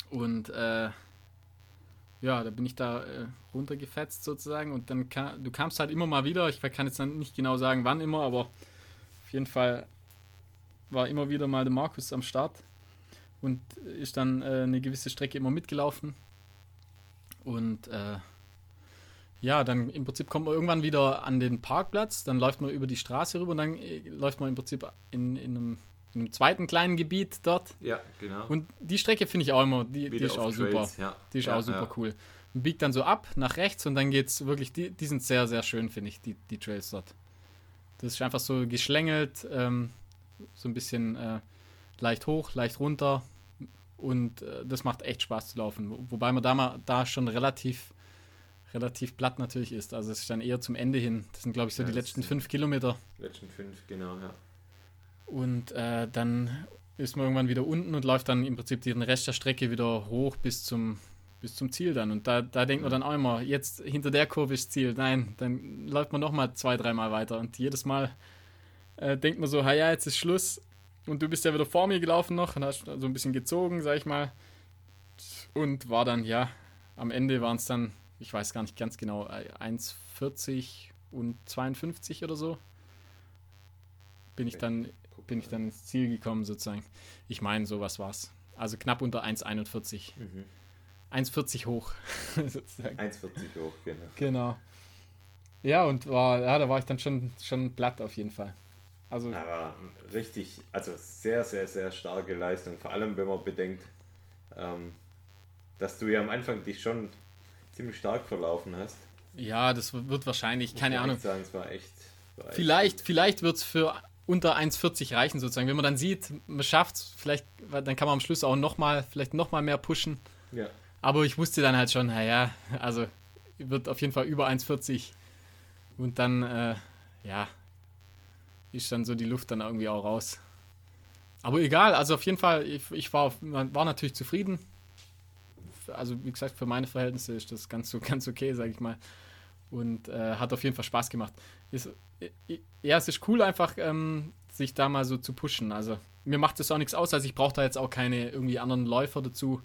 Und äh, ja, da bin ich da äh, runtergefetzt sozusagen. Und dann kam, du kamst halt immer mal wieder. Ich kann jetzt nicht genau sagen, wann immer, aber auf jeden Fall war immer wieder mal der Markus am Start und ist dann äh, eine gewisse Strecke immer mitgelaufen. Und äh, ja, dann im Prinzip kommt man irgendwann wieder an den Parkplatz, dann läuft man über die Straße rüber und dann äh, läuft man im Prinzip in, in, einem, in einem zweiten kleinen Gebiet dort. Ja, genau. Und die Strecke finde ich auch immer, die, die ist auch super. Trails, Ja. Die ist ja, auch super ja. cool. Und biegt dann so ab nach rechts und dann geht's wirklich, die, die sind sehr, sehr schön, finde ich, die, die Trails dort. Das ist einfach so geschlängelt, ähm, so ein bisschen äh, leicht hoch, leicht runter und äh, das macht echt Spaß zu laufen. Wo- Wobei man da, mal, da schon relativ, relativ platt natürlich ist. Also es ist dann eher zum Ende hin. Das sind, glaube ich, so Ja, die letzten fünf Kilometer. Letzten fünf, genau, ja. Und äh, dann ist man irgendwann wieder unten und läuft dann im Prinzip den Rest der Strecke wieder hoch bis zum, bis zum Ziel dann. Und da, da denkt man dann auch immer, jetzt hinter der Kurve ist Ziel. Nein, dann läuft man nochmal zwei, dreimal weiter. Und jedes Mal äh, denkt man so, ha ja, jetzt ist Schluss. Und du bist ja wieder vor mir gelaufen noch und hast so ein bisschen gezogen, sag ich mal. Und war dann, ja, am Ende waren es dann, ich weiß gar nicht ganz genau, äh, 1,40 und 52 oder so. Bin ich dann bin ich dann ins Ziel gekommen sozusagen. Ich meine, sowas war's. Also knapp unter 1,41. Mhm. 1,40 hoch (laughs) sozusagen. 1,40 hoch, genau. Genau. Ja, und war, ja, da war ich dann schon, schon platt auf jeden Fall. Also, Aber richtig, also sehr, sehr, sehr starke Leistung. Vor allem, wenn man bedenkt, ähm, dass du ja am Anfang dich schon ziemlich stark verlaufen hast. ja, das wird wahrscheinlich, keine Ahnung. Sagen, es war echt. War echt Vielleicht, vielleicht wird es für unter 1,40 reichen sozusagen. Wenn man dann sieht, man schafft es, vielleicht, dann kann man am Schluss auch nochmal, vielleicht nochmal mehr pushen. Ja. Aber ich wusste dann halt schon, naja, also wird auf jeden Fall über 1,40. Und dann, äh, ja, ist dann so die Luft dann irgendwie auch raus. Aber egal, also auf jeden Fall, ich, ich war, war natürlich zufrieden. Also wie gesagt, für meine Verhältnisse ist das ganz, so, (laughs) ganz okay, sage ich mal. Und äh, hat auf jeden Fall Spaß gemacht. Ist, ja, es ist cool einfach, ähm, sich da mal so zu pushen. Also mir macht das auch nichts aus, also ich brauche da jetzt auch keine irgendwie anderen Läufer dazu.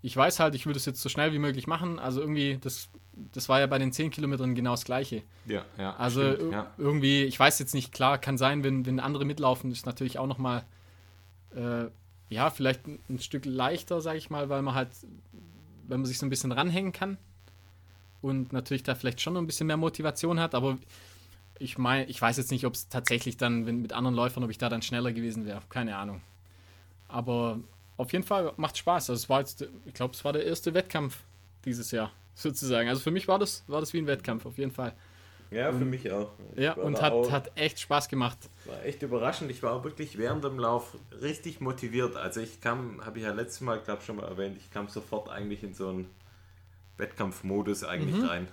Ich weiß halt, ich will das jetzt so schnell wie möglich machen. Also irgendwie, das, das war ja bei den 10 Kilometern genau das Gleiche. Ja, ja. Also stimmt, ja. irgendwie, ich weiß jetzt nicht, klar, kann sein, wenn, wenn andere mitlaufen, ist natürlich auch nochmal, äh, ja, vielleicht ein, ein Stück leichter, sage ich mal, weil man halt, wenn man sich so ein bisschen ranhängen kann und natürlich da vielleicht schon noch ein bisschen mehr Motivation hat, aber ich meine, ich weiß jetzt nicht, ob es tatsächlich dann wenn, mit anderen Läufern, ob ich da dann schneller gewesen wäre. Keine Ahnung. Aber auf jeden Fall macht Spaß. Also es war jetzt, ich glaube, es war der erste Wettkampf dieses Jahr, (laughs) sozusagen. Also für mich war das, war das wie ein Wettkampf, auf jeden Fall. Ja, für und, mich auch. Ich ja, und hat, auch, hat echt Spaß gemacht. War echt überraschend. Ich war auch wirklich während dem Lauf richtig motiviert. Also ich kam, habe ich ja letztes Mal, glaube ich, schon mal erwähnt, ich kam sofort eigentlich in so einen Wettkampfmodus eigentlich mhm. rein.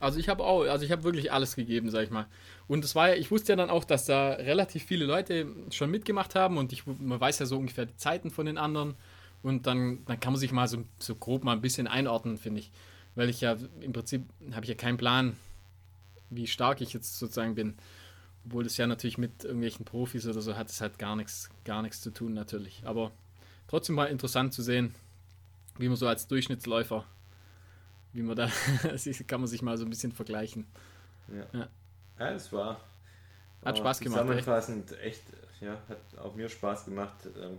Also ich habe auch, also ich habe wirklich alles gegeben, sag ich mal. Und es war ja, ich wusste ja dann auch, dass da relativ viele Leute schon mitgemacht haben und ich, man weiß ja so ungefähr die Zeiten von den anderen. Und dann, dann kann man sich mal so, so grob mal ein bisschen einordnen, finde ich. Weil ich ja im Prinzip habe ich ja keinen Plan, wie stark ich jetzt sozusagen bin. Obwohl das ja natürlich mit irgendwelchen Profis oder so hat es halt gar nichts, gar nichts zu tun, natürlich. Aber trotzdem mal interessant zu sehen, wie man so als Durchschnittsläufer wie man da, (laughs) kann man sich mal so ein bisschen vergleichen. Ja, ja. ja es war, hat Spaß gemacht. Zusammenfassend echt. ja, hat auch mir Spaß gemacht, ähm,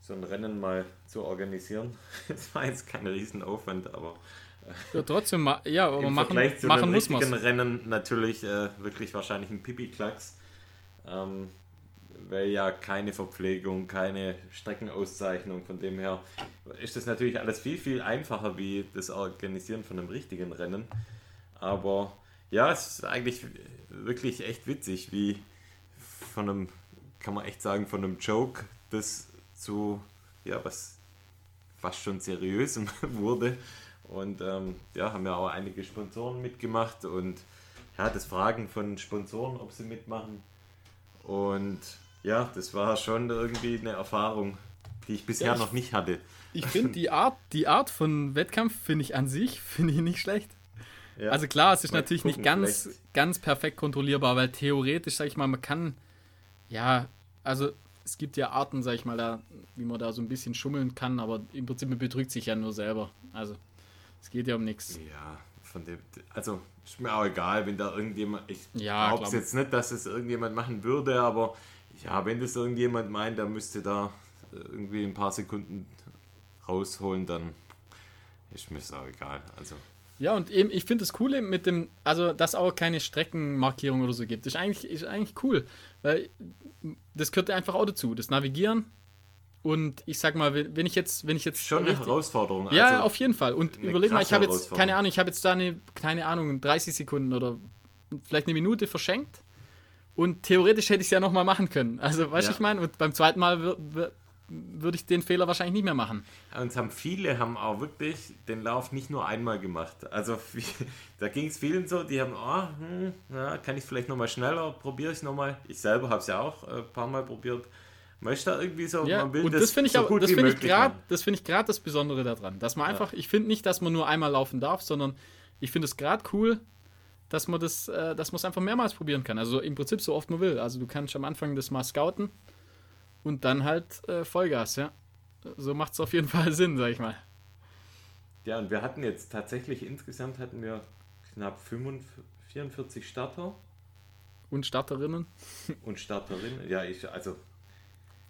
so ein Rennen mal zu organisieren. (laughs) Es war jetzt kein Riesenaufwand, aber äh, ja, trotzdem, ja, aber machen, Vergleich zu machen muss man. Rennen natürlich äh, wirklich wahrscheinlich ein Pipi-Klacks. Ähm, weil ja keine Verpflegung, keine Streckenauszeichnung. Von dem her ist das natürlich alles viel, viel einfacher wie das Organisieren von einem richtigen Rennen. Aber ja, es ist eigentlich wirklich echt witzig, wie von einem, kann man echt sagen, von einem Joke das zu, ja, was fast schon seriös (laughs) wurde. Und ähm, ja, haben ja auch einige Sponsoren mitgemacht und ja, das Fragen von Sponsoren, ob sie mitmachen. Und ja, das war schon irgendwie eine Erfahrung, die ich bisher ja, ich, noch nicht hatte. Ich finde die Art, die Art von Wettkampf finde ich an sich (laughs) finde ich nicht schlecht. Ja. Also klar, es ist natürlich nicht ganz, vielleicht. ganz perfekt kontrollierbar, weil theoretisch, sag ich mal, man kann, ja, also es gibt ja Arten, sag ich mal, da, wie man da so ein bisschen schummeln kann, aber im Prinzip man betrügt sich ja nur selber. Also es geht ja um nichts. Ja, von dem, also ist mir auch egal, wenn da irgendjemand, ich ja, glaube jetzt nicht, dass es irgendjemand machen würde, aber ja, wenn das irgendjemand meint, der müsste da irgendwie ein paar Sekunden rausholen, dann ist mir das auch egal. Also. Ja, und eben, ich finde das Coole mit dem, also dass auch keine Streckenmarkierung oder so gibt, ist eigentlich, ist eigentlich cool. Weil das gehört einfach auch dazu, das Navigieren. Und ich sag mal, wenn ich jetzt, wenn ich jetzt. Schon eine Herausforderung. Ja, also auf jeden Fall. Und überleg mal, ich habe jetzt, keine Ahnung, ich habe jetzt da eine, keine Ahnung, 30 Sekunden oder vielleicht eine Minute verschenkt. Und theoretisch hätte ich es ja nochmal machen können. Also, weißt du, ja. ich meine? Und beim zweiten Mal würde ich den Fehler wahrscheinlich nicht mehr machen. Und haben viele haben auch wirklich den Lauf nicht nur einmal gemacht. Also (laughs) da ging es vielen so, die haben, oh, hm, ja, kann ich vielleicht nochmal schneller, probiere ich nochmal. Ich selber habe es ja auch ein paar Mal probiert. Möchte da irgendwie so, ja, man will und das, das finde ich so auch, das finde ich gerade, das finde ich gerade das Besondere daran, dass man einfach, ja. ich finde nicht, dass man nur einmal laufen darf, sondern ich finde es gerade cool, dass man das, äh, dass man es einfach mehrmals probieren kann. Also im Prinzip so oft man will. Also du kannst am Anfang das mal scouten und dann halt äh, Vollgas, ja. So macht es auf jeden (laughs) Fall Sinn, sag ich mal. Ja, und wir hatten jetzt tatsächlich insgesamt hatten wir knapp 45, 44 Starter. Und Starterinnen? Und Starterinnen, ja, ich, also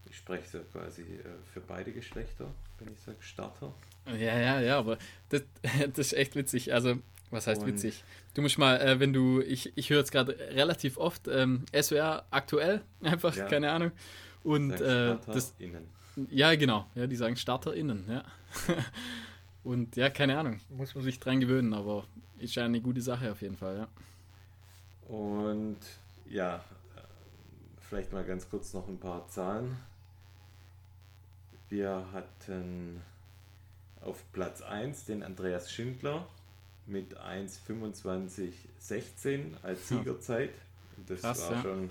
ich spreche so quasi äh, für beide Geschlechter, wenn ich sage Starter. Ja, ja, ja, aber das, (laughs) das ist echt witzig. Also was heißt und witzig? Du musst mal, äh, wenn du, ich, ich höre jetzt gerade relativ oft ähm, SWR aktuell, (laughs) einfach, ja. keine Ahnung. Und äh, das. Innen. Ja, genau. Ja, die sagen StarterInnen, ja. (laughs) und ja, keine Ahnung. Muss man sich dran gewöhnen, aber ist ja eine gute Sache auf jeden Fall, ja. Und ja, vielleicht mal ganz kurz noch ein paar Zahlen. Wir hatten auf Platz 1 den Andreas Schindler mit 1,25,16 als Siegerzeit. Das Krass, war ja. schon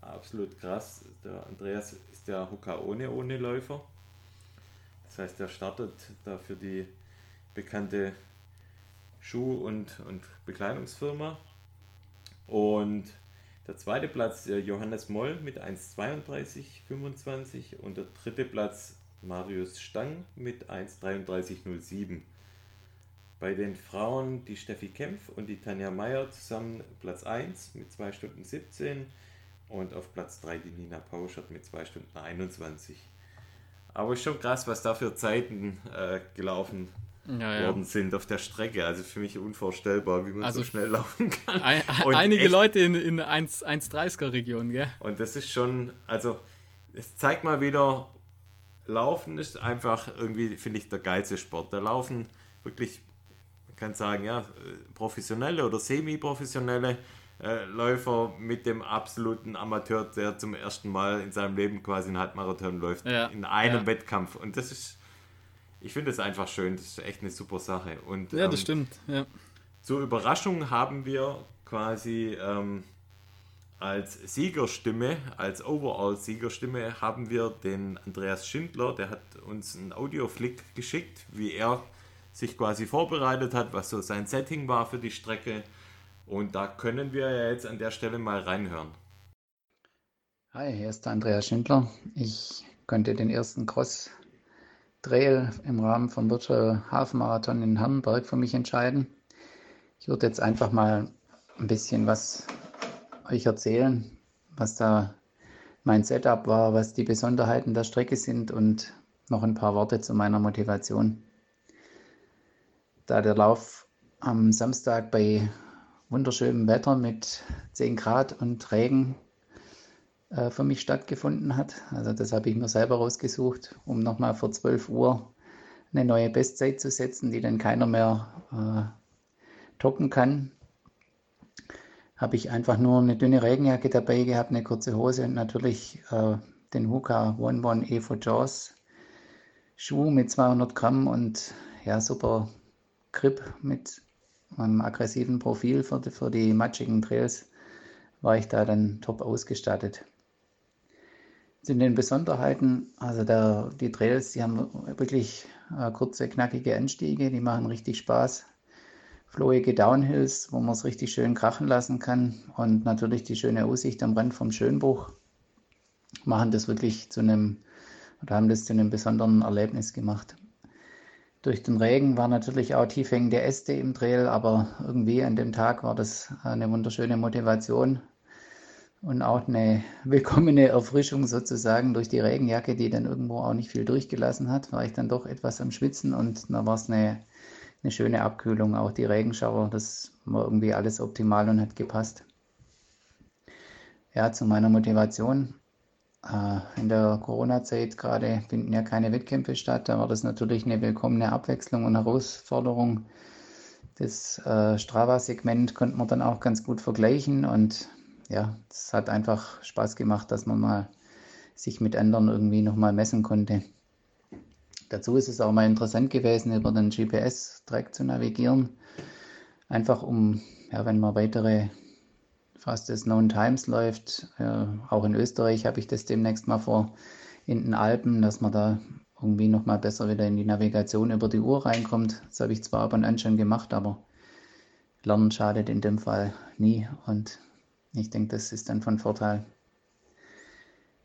absolut krass. Der Andreas ist der Hukaone ohne Läufer. Das heißt, er startet da für die bekannte Schuh- und, und Bekleidungsfirma. Und der zweite Platz Johannes Moll mit 1,32,25 und der dritte Platz Marius Stang mit 1,33,07. Bei den Frauen die Steffi Kempf und die Tanja Meyer zusammen Platz 1 mit 2 Stunden 17 und auf Platz 3 die Nina Pauschert mit 2 Stunden 21. Aber ist schon krass, was da für Zeiten äh, gelaufen ja, ja. worden sind auf der Strecke. Also für mich unvorstellbar, wie man also so schnell laufen kann. Ein, einige echt, Leute in, in 1,30er Region, gell? Und das ist schon, also es zeigt mal wieder, Laufen ist einfach irgendwie, finde ich, der geilste Sport. Da laufen wirklich, man kann sagen, ja, professionelle oder semi-professionelle äh, Läufer mit dem absoluten Amateur, der zum ersten Mal in seinem Leben quasi einen Halbmarathon läuft, ja. in einem ja. Wettkampf. Und das ist, ich finde es einfach schön, das ist echt eine super Sache. Und, ja, das ähm, stimmt. Ja. Zur Überraschung haben wir quasi ähm, als Siegerstimme, als Overall-Siegerstimme haben wir den Andreas Schindler, der hat uns einen Audioflick geschickt, wie er sich quasi vorbereitet hat, was so sein Setting war für die Strecke. Und da können wir ja jetzt an der Stelle mal reinhören. Hi, hier ist der Andreas Schindler. Ich konnte den ersten Cross Trail im Rahmen vom Virtual Hafenmarathon in Herrenberg für mich entscheiden. Ich würde jetzt einfach mal ein bisschen was euch erzählen, was da mein Setup war, was die Besonderheiten der Strecke sind und noch ein paar Worte zu meiner Motivation. Da der Lauf am Samstag bei wunderschönem Wetter mit 10 Grad und Regen äh, für mich stattgefunden hat, also das habe ich mir selber rausgesucht, um nochmal vor 12 Uhr eine neue Bestzeit zu setzen, die dann keiner mehr äh, toppen kann. Habe ich einfach nur eine dünne Regenjacke dabei gehabt, eine kurze Hose und natürlich äh, den Huka One One Evo Jaws Schuh mit 200 Gramm und ja, super Grip mit einem aggressiven Profil für die, für die matschigen Trails war ich da dann top ausgestattet. Zu den Besonderheiten, also der, die Trails, die haben wirklich äh, kurze, knackige Anstiege, die machen richtig Spaß flowige Downhills, wo man es richtig schön krachen lassen kann und natürlich die schöne Aussicht am Rand vom Schönbuch machen das wirklich zu einem oder haben das zu einem besonderen Erlebnis gemacht. Durch den Regen war natürlich auch tiefhängende Äste im Trail, aber irgendwie an dem Tag war das eine wunderschöne Motivation und auch eine (laughs) willkommene Erfrischung sozusagen durch die Regenjacke, die dann irgendwo auch nicht viel durchgelassen hat, war ich dann doch etwas am Schwitzen und da war es eine eine schöne Abkühlung. Auch die Regenschauer, das war irgendwie alles optimal und hat gepasst. Ja, zu meiner Motivation. Äh, in der Corona-Zeit gerade finden ja keine Wettkämpfe statt. Da war das natürlich eine willkommene Abwechslung und Herausforderung. Das äh, Strava-Segment konnte man dann auch ganz gut vergleichen und ja, es hat einfach Spaß gemacht, dass man mal sich mit anderen irgendwie nochmal messen konnte. Dazu ist es auch mal interessant gewesen, über den GPS-Track zu navigieren. Einfach um, ja, wenn man weitere Fastest Known Times läuft, äh, auch in Österreich habe ich das demnächst mal vor, in den Alpen, dass man da irgendwie nochmal besser wieder in die Navigation über die Uhr reinkommt. Das habe ich zwar ab und an schon gemacht, aber Lernen schadet in dem Fall nie und ich denke, das ist dann von Vorteil.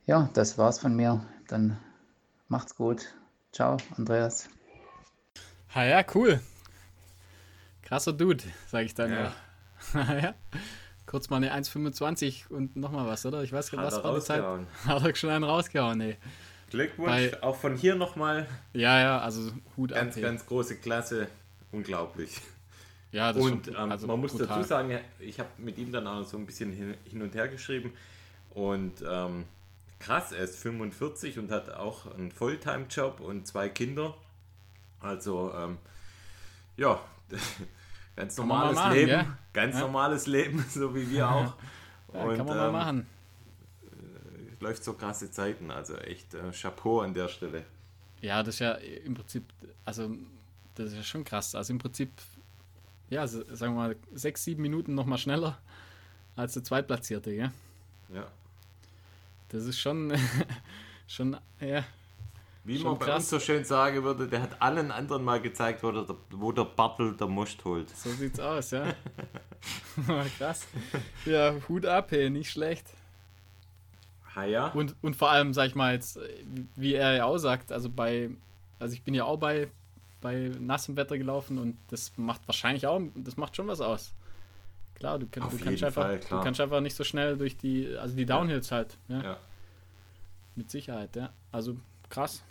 Ja, das war's von mir. Dann macht's gut. Ciao, Andreas. Ha ja, cool. Krasser Dude, sage ich dann ja. (laughs) ja. Kurz mal eine 1,25 und nochmal was, oder? Ich weiß gar nicht, was war die Zeit. (laughs) Hat er schon einen rausgehauen, ey. Glückwunsch, Bei, auch von hier nochmal. Ja, ja, also Hut Ganz, ab, ganz große Klasse, unglaublich. Ja, das Und ähm, also man muss brutal. dazu sagen, ich habe mit ihm dann auch so ein bisschen hin und her geschrieben und ähm, krass, er ist 45 und hat auch einen Fulltime-Job und zwei Kinder. Also, ähm, ja, (laughs) ganz normales machen, Leben. Ja? Ganz ja? normales Leben, (laughs) so wie wir auch. Ja, und, kann man ähm, mal machen. Äh, läuft so krasse Zeiten, also echt äh, Chapeau an der Stelle. Ja, das ist ja im Prinzip, also das ist ja schon krass. Also im Prinzip, ja, also, sagen wir mal, sechs, sieben Minuten nochmal schneller als der Zweitplatzierte, gell? Ja. Das ist schon, (laughs) schon, ja. Wie Schon man bei krass. uns so schön sagen würde, der hat allen anderen mal gezeigt, wo der, wo der Bartel der Most holt. So sieht's aus, ja. (laughs) (laughs) Krass. Ja, Hut ab, hey, nicht schlecht. Ha ja? Und, und vor allem, sag ich mal, jetzt, wie er ja auch sagt, also bei, also ich bin ja auch bei, bei nassem Wetter gelaufen und das macht wahrscheinlich auch, das macht schon was aus. Klar, du, kann, du kannst einfach, Fall, du kannst einfach nicht so schnell durch die, also die Downhills halt, ja, Ja. mit Sicherheit, ja. Also krass.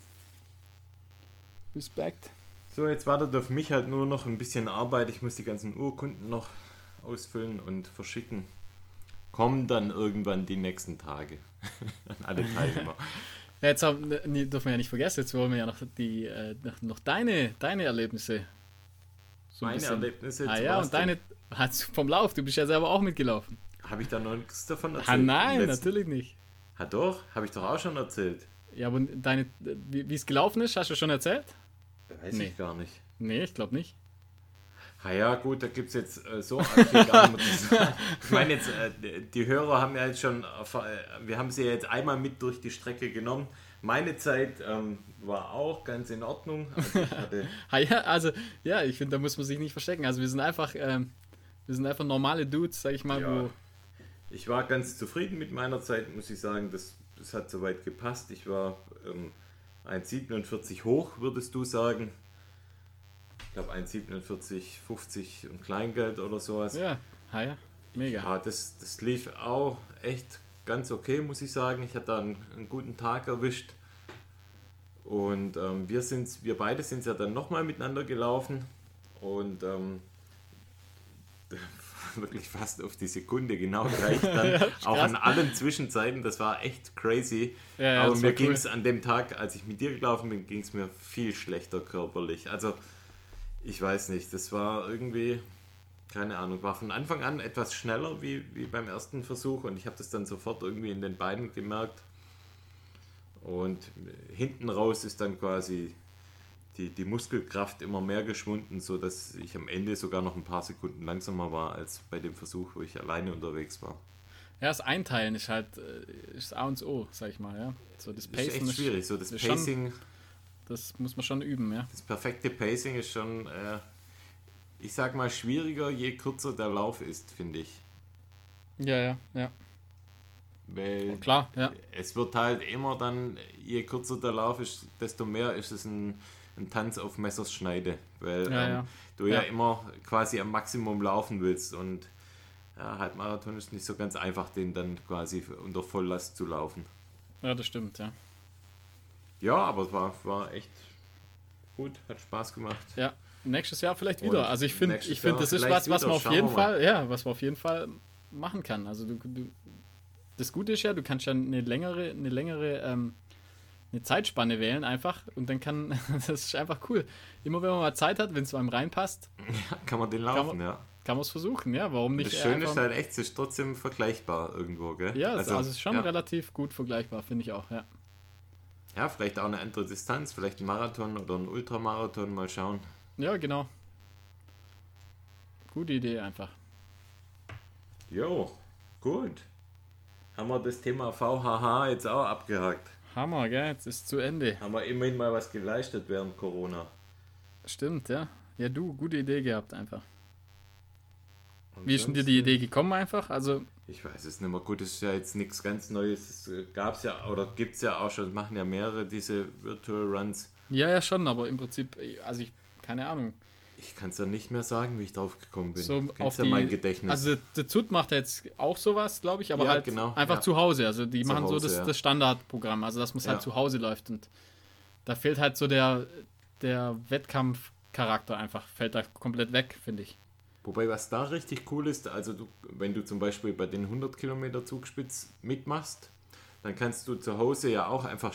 Respekt. So, jetzt wartet auf mich halt nur noch ein bisschen Arbeit. Ich muss die ganzen Urkunden noch ausfüllen und verschicken. Kommen dann irgendwann die nächsten Tage (laughs) an alle Teilnehmer. (laughs) Ja, jetzt haben, nee, dürfen wir ja nicht vergessen, jetzt wollen wir ja noch die, äh, noch, noch deine, deine Erlebnisse. So ein Meine bisschen. Erlebnisse Ah ja, und deine hat's vom Lauf, du bist ja selber auch mitgelaufen. Habe ich da noch nichts davon erzählt? Ah nein, natürlich nicht. Ha doch, habe ich doch auch schon erzählt. Ja, aber deine, wie es gelaufen ist, hast du schon erzählt? Weiß Nee. ich gar nicht. Nee, ich glaube nicht. Ha ja, gut, da gibt es jetzt äh, so. (laughs) Ich meine jetzt, äh, die Hörer haben ja jetzt schon, äh, wir haben sie ja jetzt einmal mit durch die Strecke genommen. Meine Zeit ähm, war auch ganz in Ordnung. Also (laughs) ja, also, ja, ich finde, da muss man sich nicht verstecken. Also wir sind einfach, ähm, wir sind einfach normale Dudes, sag ich mal, Ja. ich war ganz zufrieden mit meiner Zeit, muss ich sagen. Das, das hat soweit gepasst. Ich war ähm, 1,47 hoch, würdest du sagen. Ich glaube 1,47, 50 und Kleingeld oder sowas. Ja, ja, mega. Ja, das, das lief auch echt ganz okay, muss ich sagen. Ich hatte da einen, einen guten Tag erwischt. Und ähm, wir, sind's, wir beide sind ja dann nochmal miteinander gelaufen. Und ähm, (laughs) wirklich fast auf die Sekunde genau gleich dann. (laughs) auch an allen Zwischenzeiten. Das war echt crazy. Ja, ja, Aber mir cool. ging es an dem Tag, als ich mit dir gelaufen bin, ging es mir viel schlechter körperlich. Also, ich weiß nicht, das war irgendwie, keine Ahnung, war von Anfang an etwas schneller wie, wie beim ersten Versuch und ich habe das dann sofort irgendwie in den Beinen gemerkt. Und hinten raus ist dann quasi die, die Muskelkraft immer mehr geschwunden, sodass ich am Ende sogar noch ein paar Sekunden langsamer war als bei dem Versuch, wo ich alleine unterwegs war. Ja, das Einteilen ist halt äh, ist A und O, sag ich mal, ja. So das Das ist echt schwierig. So das ist schon- Pacing, das muss man schon üben, ja. das perfekte Pacing ist schon, äh, ich sag mal, schwieriger, je kürzer der Lauf ist, finde ich. Ja, ja, ja. Weil Klar, ja. es wird halt immer dann, je kürzer der Lauf ist, desto mehr ist es ein, ein Tanz auf Messers Schneide. Weil Ja, ähm, ja. du ja. Ja. immer quasi am Maximum laufen willst und ja, Halbmarathon ist nicht so ganz einfach, den dann quasi unter Volllast zu laufen. Ja, das stimmt, ja. Ja, aber es war, war echt gut, hat Spaß gemacht. Ja, nächstes Jahr vielleicht wieder. Und Also ich finde, ich finde, das ist was, was man auf Schauen jeden. Fall, ja, was man auf jeden Fall machen kann. Also du, du das Gute ist ja, du kannst ja eine längere, eine längere ähm, eine Zeitspanne wählen einfach und dann kann, (laughs) das ist einfach cool. Immer wenn man mal Zeit hat, wenn es einem reinpasst, (laughs) Kann man den laufen, ja. kann man es versuchen, ja, warum nicht? Das Schöne einfach- ist halt echt, es ist trotzdem vergleichbar irgendwo, gell? ja, also, also es ist schon ja. relativ gut vergleichbar, finde ich auch, ja. Ja, vielleicht auch eine andere Distanz, vielleicht ein Marathon oder ein Ultramarathon, mal schauen. Ja, genau. Gute Idee einfach. Jo, gut. Haben wir das Thema VHH jetzt auch abgehakt? Hammer, gell? Jetzt ist zu Ende. Haben wir immerhin mal was geleistet während Corona. Stimmt, ja. Ja, du, gute Idee gehabt einfach. Wie ist denn dir die Idee gekommen einfach? Also, Ich weiß es nicht mehr. Gut, es ist ja jetzt nichts ganz Neues. Es gab es ja oder gibt es ja auch schon. Machen ja mehrere diese Virtual Runs. ja, ja, schon, aber im Prinzip, also ich, keine Ahnung. Ich kann es ja nicht mehr sagen, wie ich drauf gekommen bin. So auf ja die, mein Gedächtnis. Also der Zut macht jetzt auch sowas, glaube ich, aber Ja, halt genau, einfach ja. zu Hause. Also die Zu machen so Hause, das, ja. das Standardprogramm, also dass man es halt zu Hause läuft. Und da fehlt halt so der, der Wettkampfcharakter einfach, fällt da komplett weg, finde ich. Wobei, was da richtig cool ist, also du, wenn du zum Beispiel bei den 100 Kilometer Zugspitz mitmachst, dann kannst du zu Hause ja auch einfach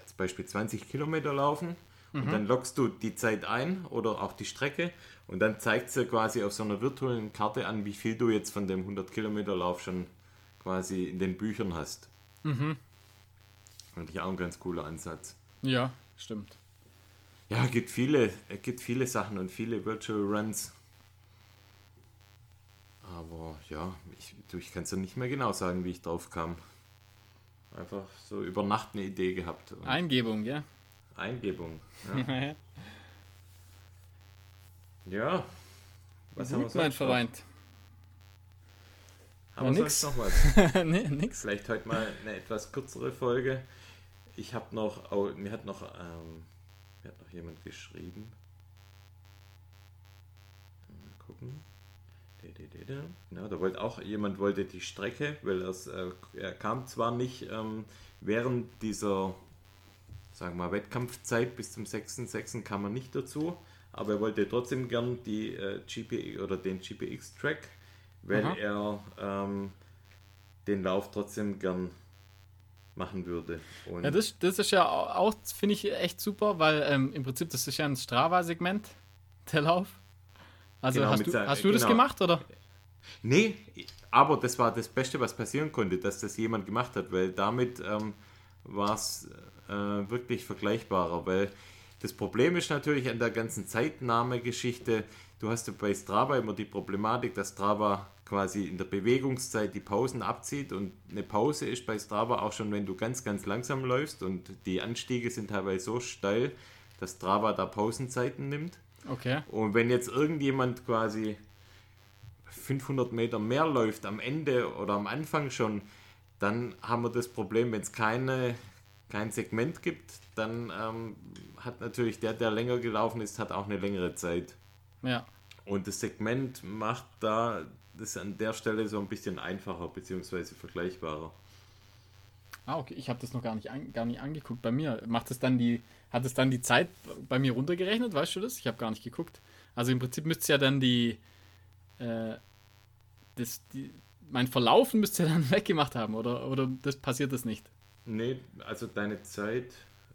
als Beispiel 20 Kilometer laufen und dann lockst du die Zeit ein oder auch die Strecke und dann zeigt sie quasi auf so einer virtuellen Karte an, wie viel du jetzt von dem 100 Kilometer Lauf schon quasi in den Büchern hast. Mhm. Fand ich auch ein ganz cooler Ansatz. Ja, stimmt. Ja, es gibt viele, es gibt viele Sachen und viele Virtual Runs. Aber ja, ich, ich kann es ja nicht mehr genau sagen, wie ich drauf kam. Einfach so über Nacht eine Idee gehabt. Eingebung, ja. Eingebung. (laughs) Ja. ja. Was haben wir sonst noch? Freund. Haben wir sonst noch was? (laughs) nee, nix. Vielleicht heute mal eine etwas kürzere Folge. Ich habe noch, oh, mir hat noch, ähm, mir hat noch jemand geschrieben. Mal gucken. Ja, da wollte auch jemand wollte die Strecke, weil er's, äh, er kam zwar nicht ähm, während dieser, sagen wir Wettkampfzeit bis zum 6.6. kam er nicht dazu, aber er wollte trotzdem gern die äh, GP oder den GPX-Track, weil Aha. er ähm, den Lauf trotzdem gern machen würde. Und Ja, das, das ist ja auch, finde ich, echt super, weil ähm, im Prinzip das ist ja ein Strava-Segment, der Lauf. Also Genau, hast du, sein- hast du das genau. gemacht, oder? Nee, aber das war das Beste, was passieren konnte, dass das jemand gemacht hat, weil damit ähm, war es äh, wirklich vergleichbarer, weil das Problem ist natürlich an der ganzen Zeitnahmegeschichte, du hast ja bei Strava immer die Problematik, dass Strava quasi in der Bewegungszeit die Pausen abzieht und eine Pause ist bei Strava auch schon, wenn du ganz, ganz langsam läufst und die Anstiege sind teilweise so steil, dass Strava da Pausenzeiten nimmt. Okay. Und wenn jetzt irgendjemand quasi 500 Meter mehr läuft am Ende oder am Anfang schon, dann haben wir das Problem, wenn es keine, kein Segment gibt, dann ähm, hat natürlich der, der länger gelaufen ist, hat auch eine längere Zeit. Ja. Und das Segment macht da das an der Stelle so ein bisschen einfacher bzw. vergleichbarer. Ah, okay. Ich habe das noch gar nicht, an, gar nicht angeguckt. Bei mir macht es dann die, hat es dann die Zeit bei mir runtergerechnet, weißt du das? Ich habe gar nicht geguckt. Also im Prinzip müsste es ja dann die, äh, das, die, mein Verlaufen müsste ja (laughs) dann weggemacht haben, oder, oder das passiert das nicht? Nee, also deine Zeit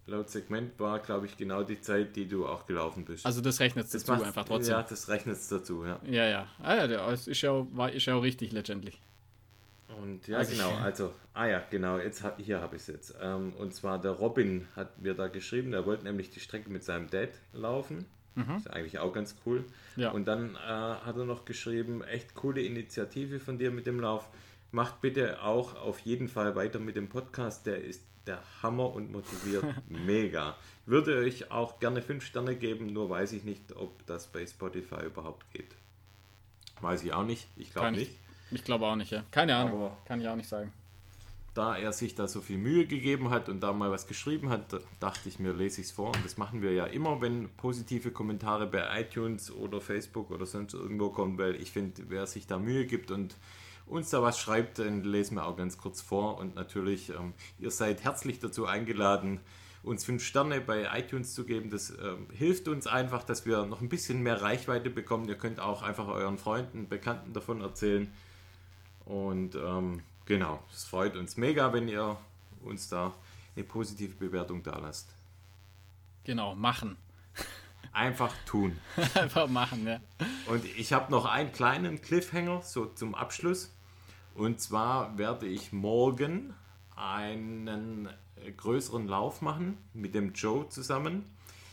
laut Segment war, glaube ich, genau die Zeit, die du auch gelaufen bist. Also das rechnet das dazu macht- einfach trotzdem. Ja, das rechnet dazu, ja. Ja, ja. Ah ja, der ist ja, auch- war, ist ja auch richtig letztendlich. Und ja, Also genau, also, ah ja, genau, jetzt hab, hier habe ich es jetzt. Ähm, und zwar der Robin hat mir da geschrieben, der wollte nämlich die Strecke mit seinem Dad laufen. Ist eigentlich auch ganz cool. Mhm. Ja. Und dann äh, hat er noch geschrieben, echt coole Initiative von dir mit dem Lauf. Macht bitte auch auf jeden Fall weiter mit dem Podcast, der ist der Hammer und motiviert (laughs) mega. Würde euch auch gerne 5 Sterne geben, nur weiß ich nicht, ob das bei Spotify überhaupt geht. Weiß ich auch nicht, ich glaube Kann ich- nicht. Ich glaube auch nicht, ja. Keine Ahnung. Aber- Kann ich auch nicht sagen. da er sich da so viel Mühe gegeben hat und da mal was geschrieben hat, dachte ich mir, lese ich es vor. Und das machen wir ja immer, wenn positive Kommentare bei iTunes oder Facebook oder sonst irgendwo kommen, weil ich finde, wer sich da Mühe gibt und uns da was schreibt, dann lesen wir auch ganz kurz vor. Und natürlich, ähm, ihr seid herzlich dazu eingeladen, uns fünf Sterne bei iTunes zu geben. Das ähm, hilft uns einfach, dass wir noch ein bisschen mehr Reichweite bekommen. Ihr könnt auch einfach euren Freunden, Bekannten davon erzählen. Und ähm, genau, es freut uns mega, wenn ihr uns da eine positive Bewertung da lasst. Genau, machen. Einfach tun. (laughs) Einfach machen, ja. Und ich habe noch einen kleinen Cliffhanger so zum Abschluss. Und zwar werde ich morgen einen äh, größeren Lauf machen mit dem Joe zusammen.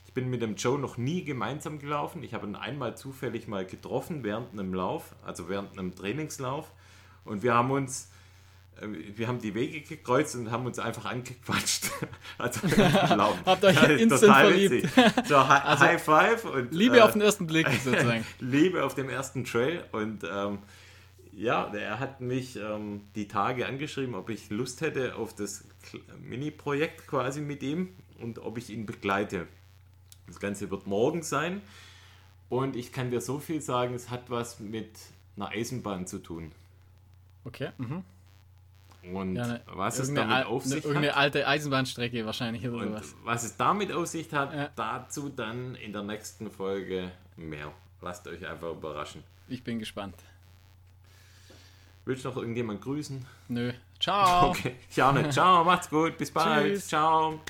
Ich bin mit dem Joe noch nie gemeinsam gelaufen. Ich habe ihn einmal zufällig mal getroffen während einem Lauf, also während einem Trainingslauf. Und wir haben uns, wir haben die Wege gekreuzt und haben uns einfach angequatscht. (laughs) also. (laughs) Habt euch ist instant total verliebt. witzig. So, Hi- (laughs) High Five und Liebe äh, auf den ersten Blick sozusagen. Liebe auf dem ersten Trail und ähm, ja, er hat mich ähm, die Tage angeschrieben, ob ich Lust hätte auf das Mini-Projekt quasi mit ihm und ob ich ihn begleite. Das Ganze wird morgen sein und ich kann dir so viel sagen, es hat was mit einer Eisenbahn zu tun. Okay. Mhm. Und Ja, ne, was es damit auf ne, sich irgendeine hat alte Eisenbahnstrecke wahrscheinlich oder sowas. was es damit auf sich hat, Ja. dazu dann in der nächsten Folge mehr. Lasst euch einfach überraschen. Ich bin gespannt. Willst du noch irgendjemand grüßen? Nö. Ciao. Okay, ich auch nicht. Ciao, macht's gut, bis bald. Tschüss. Ciao.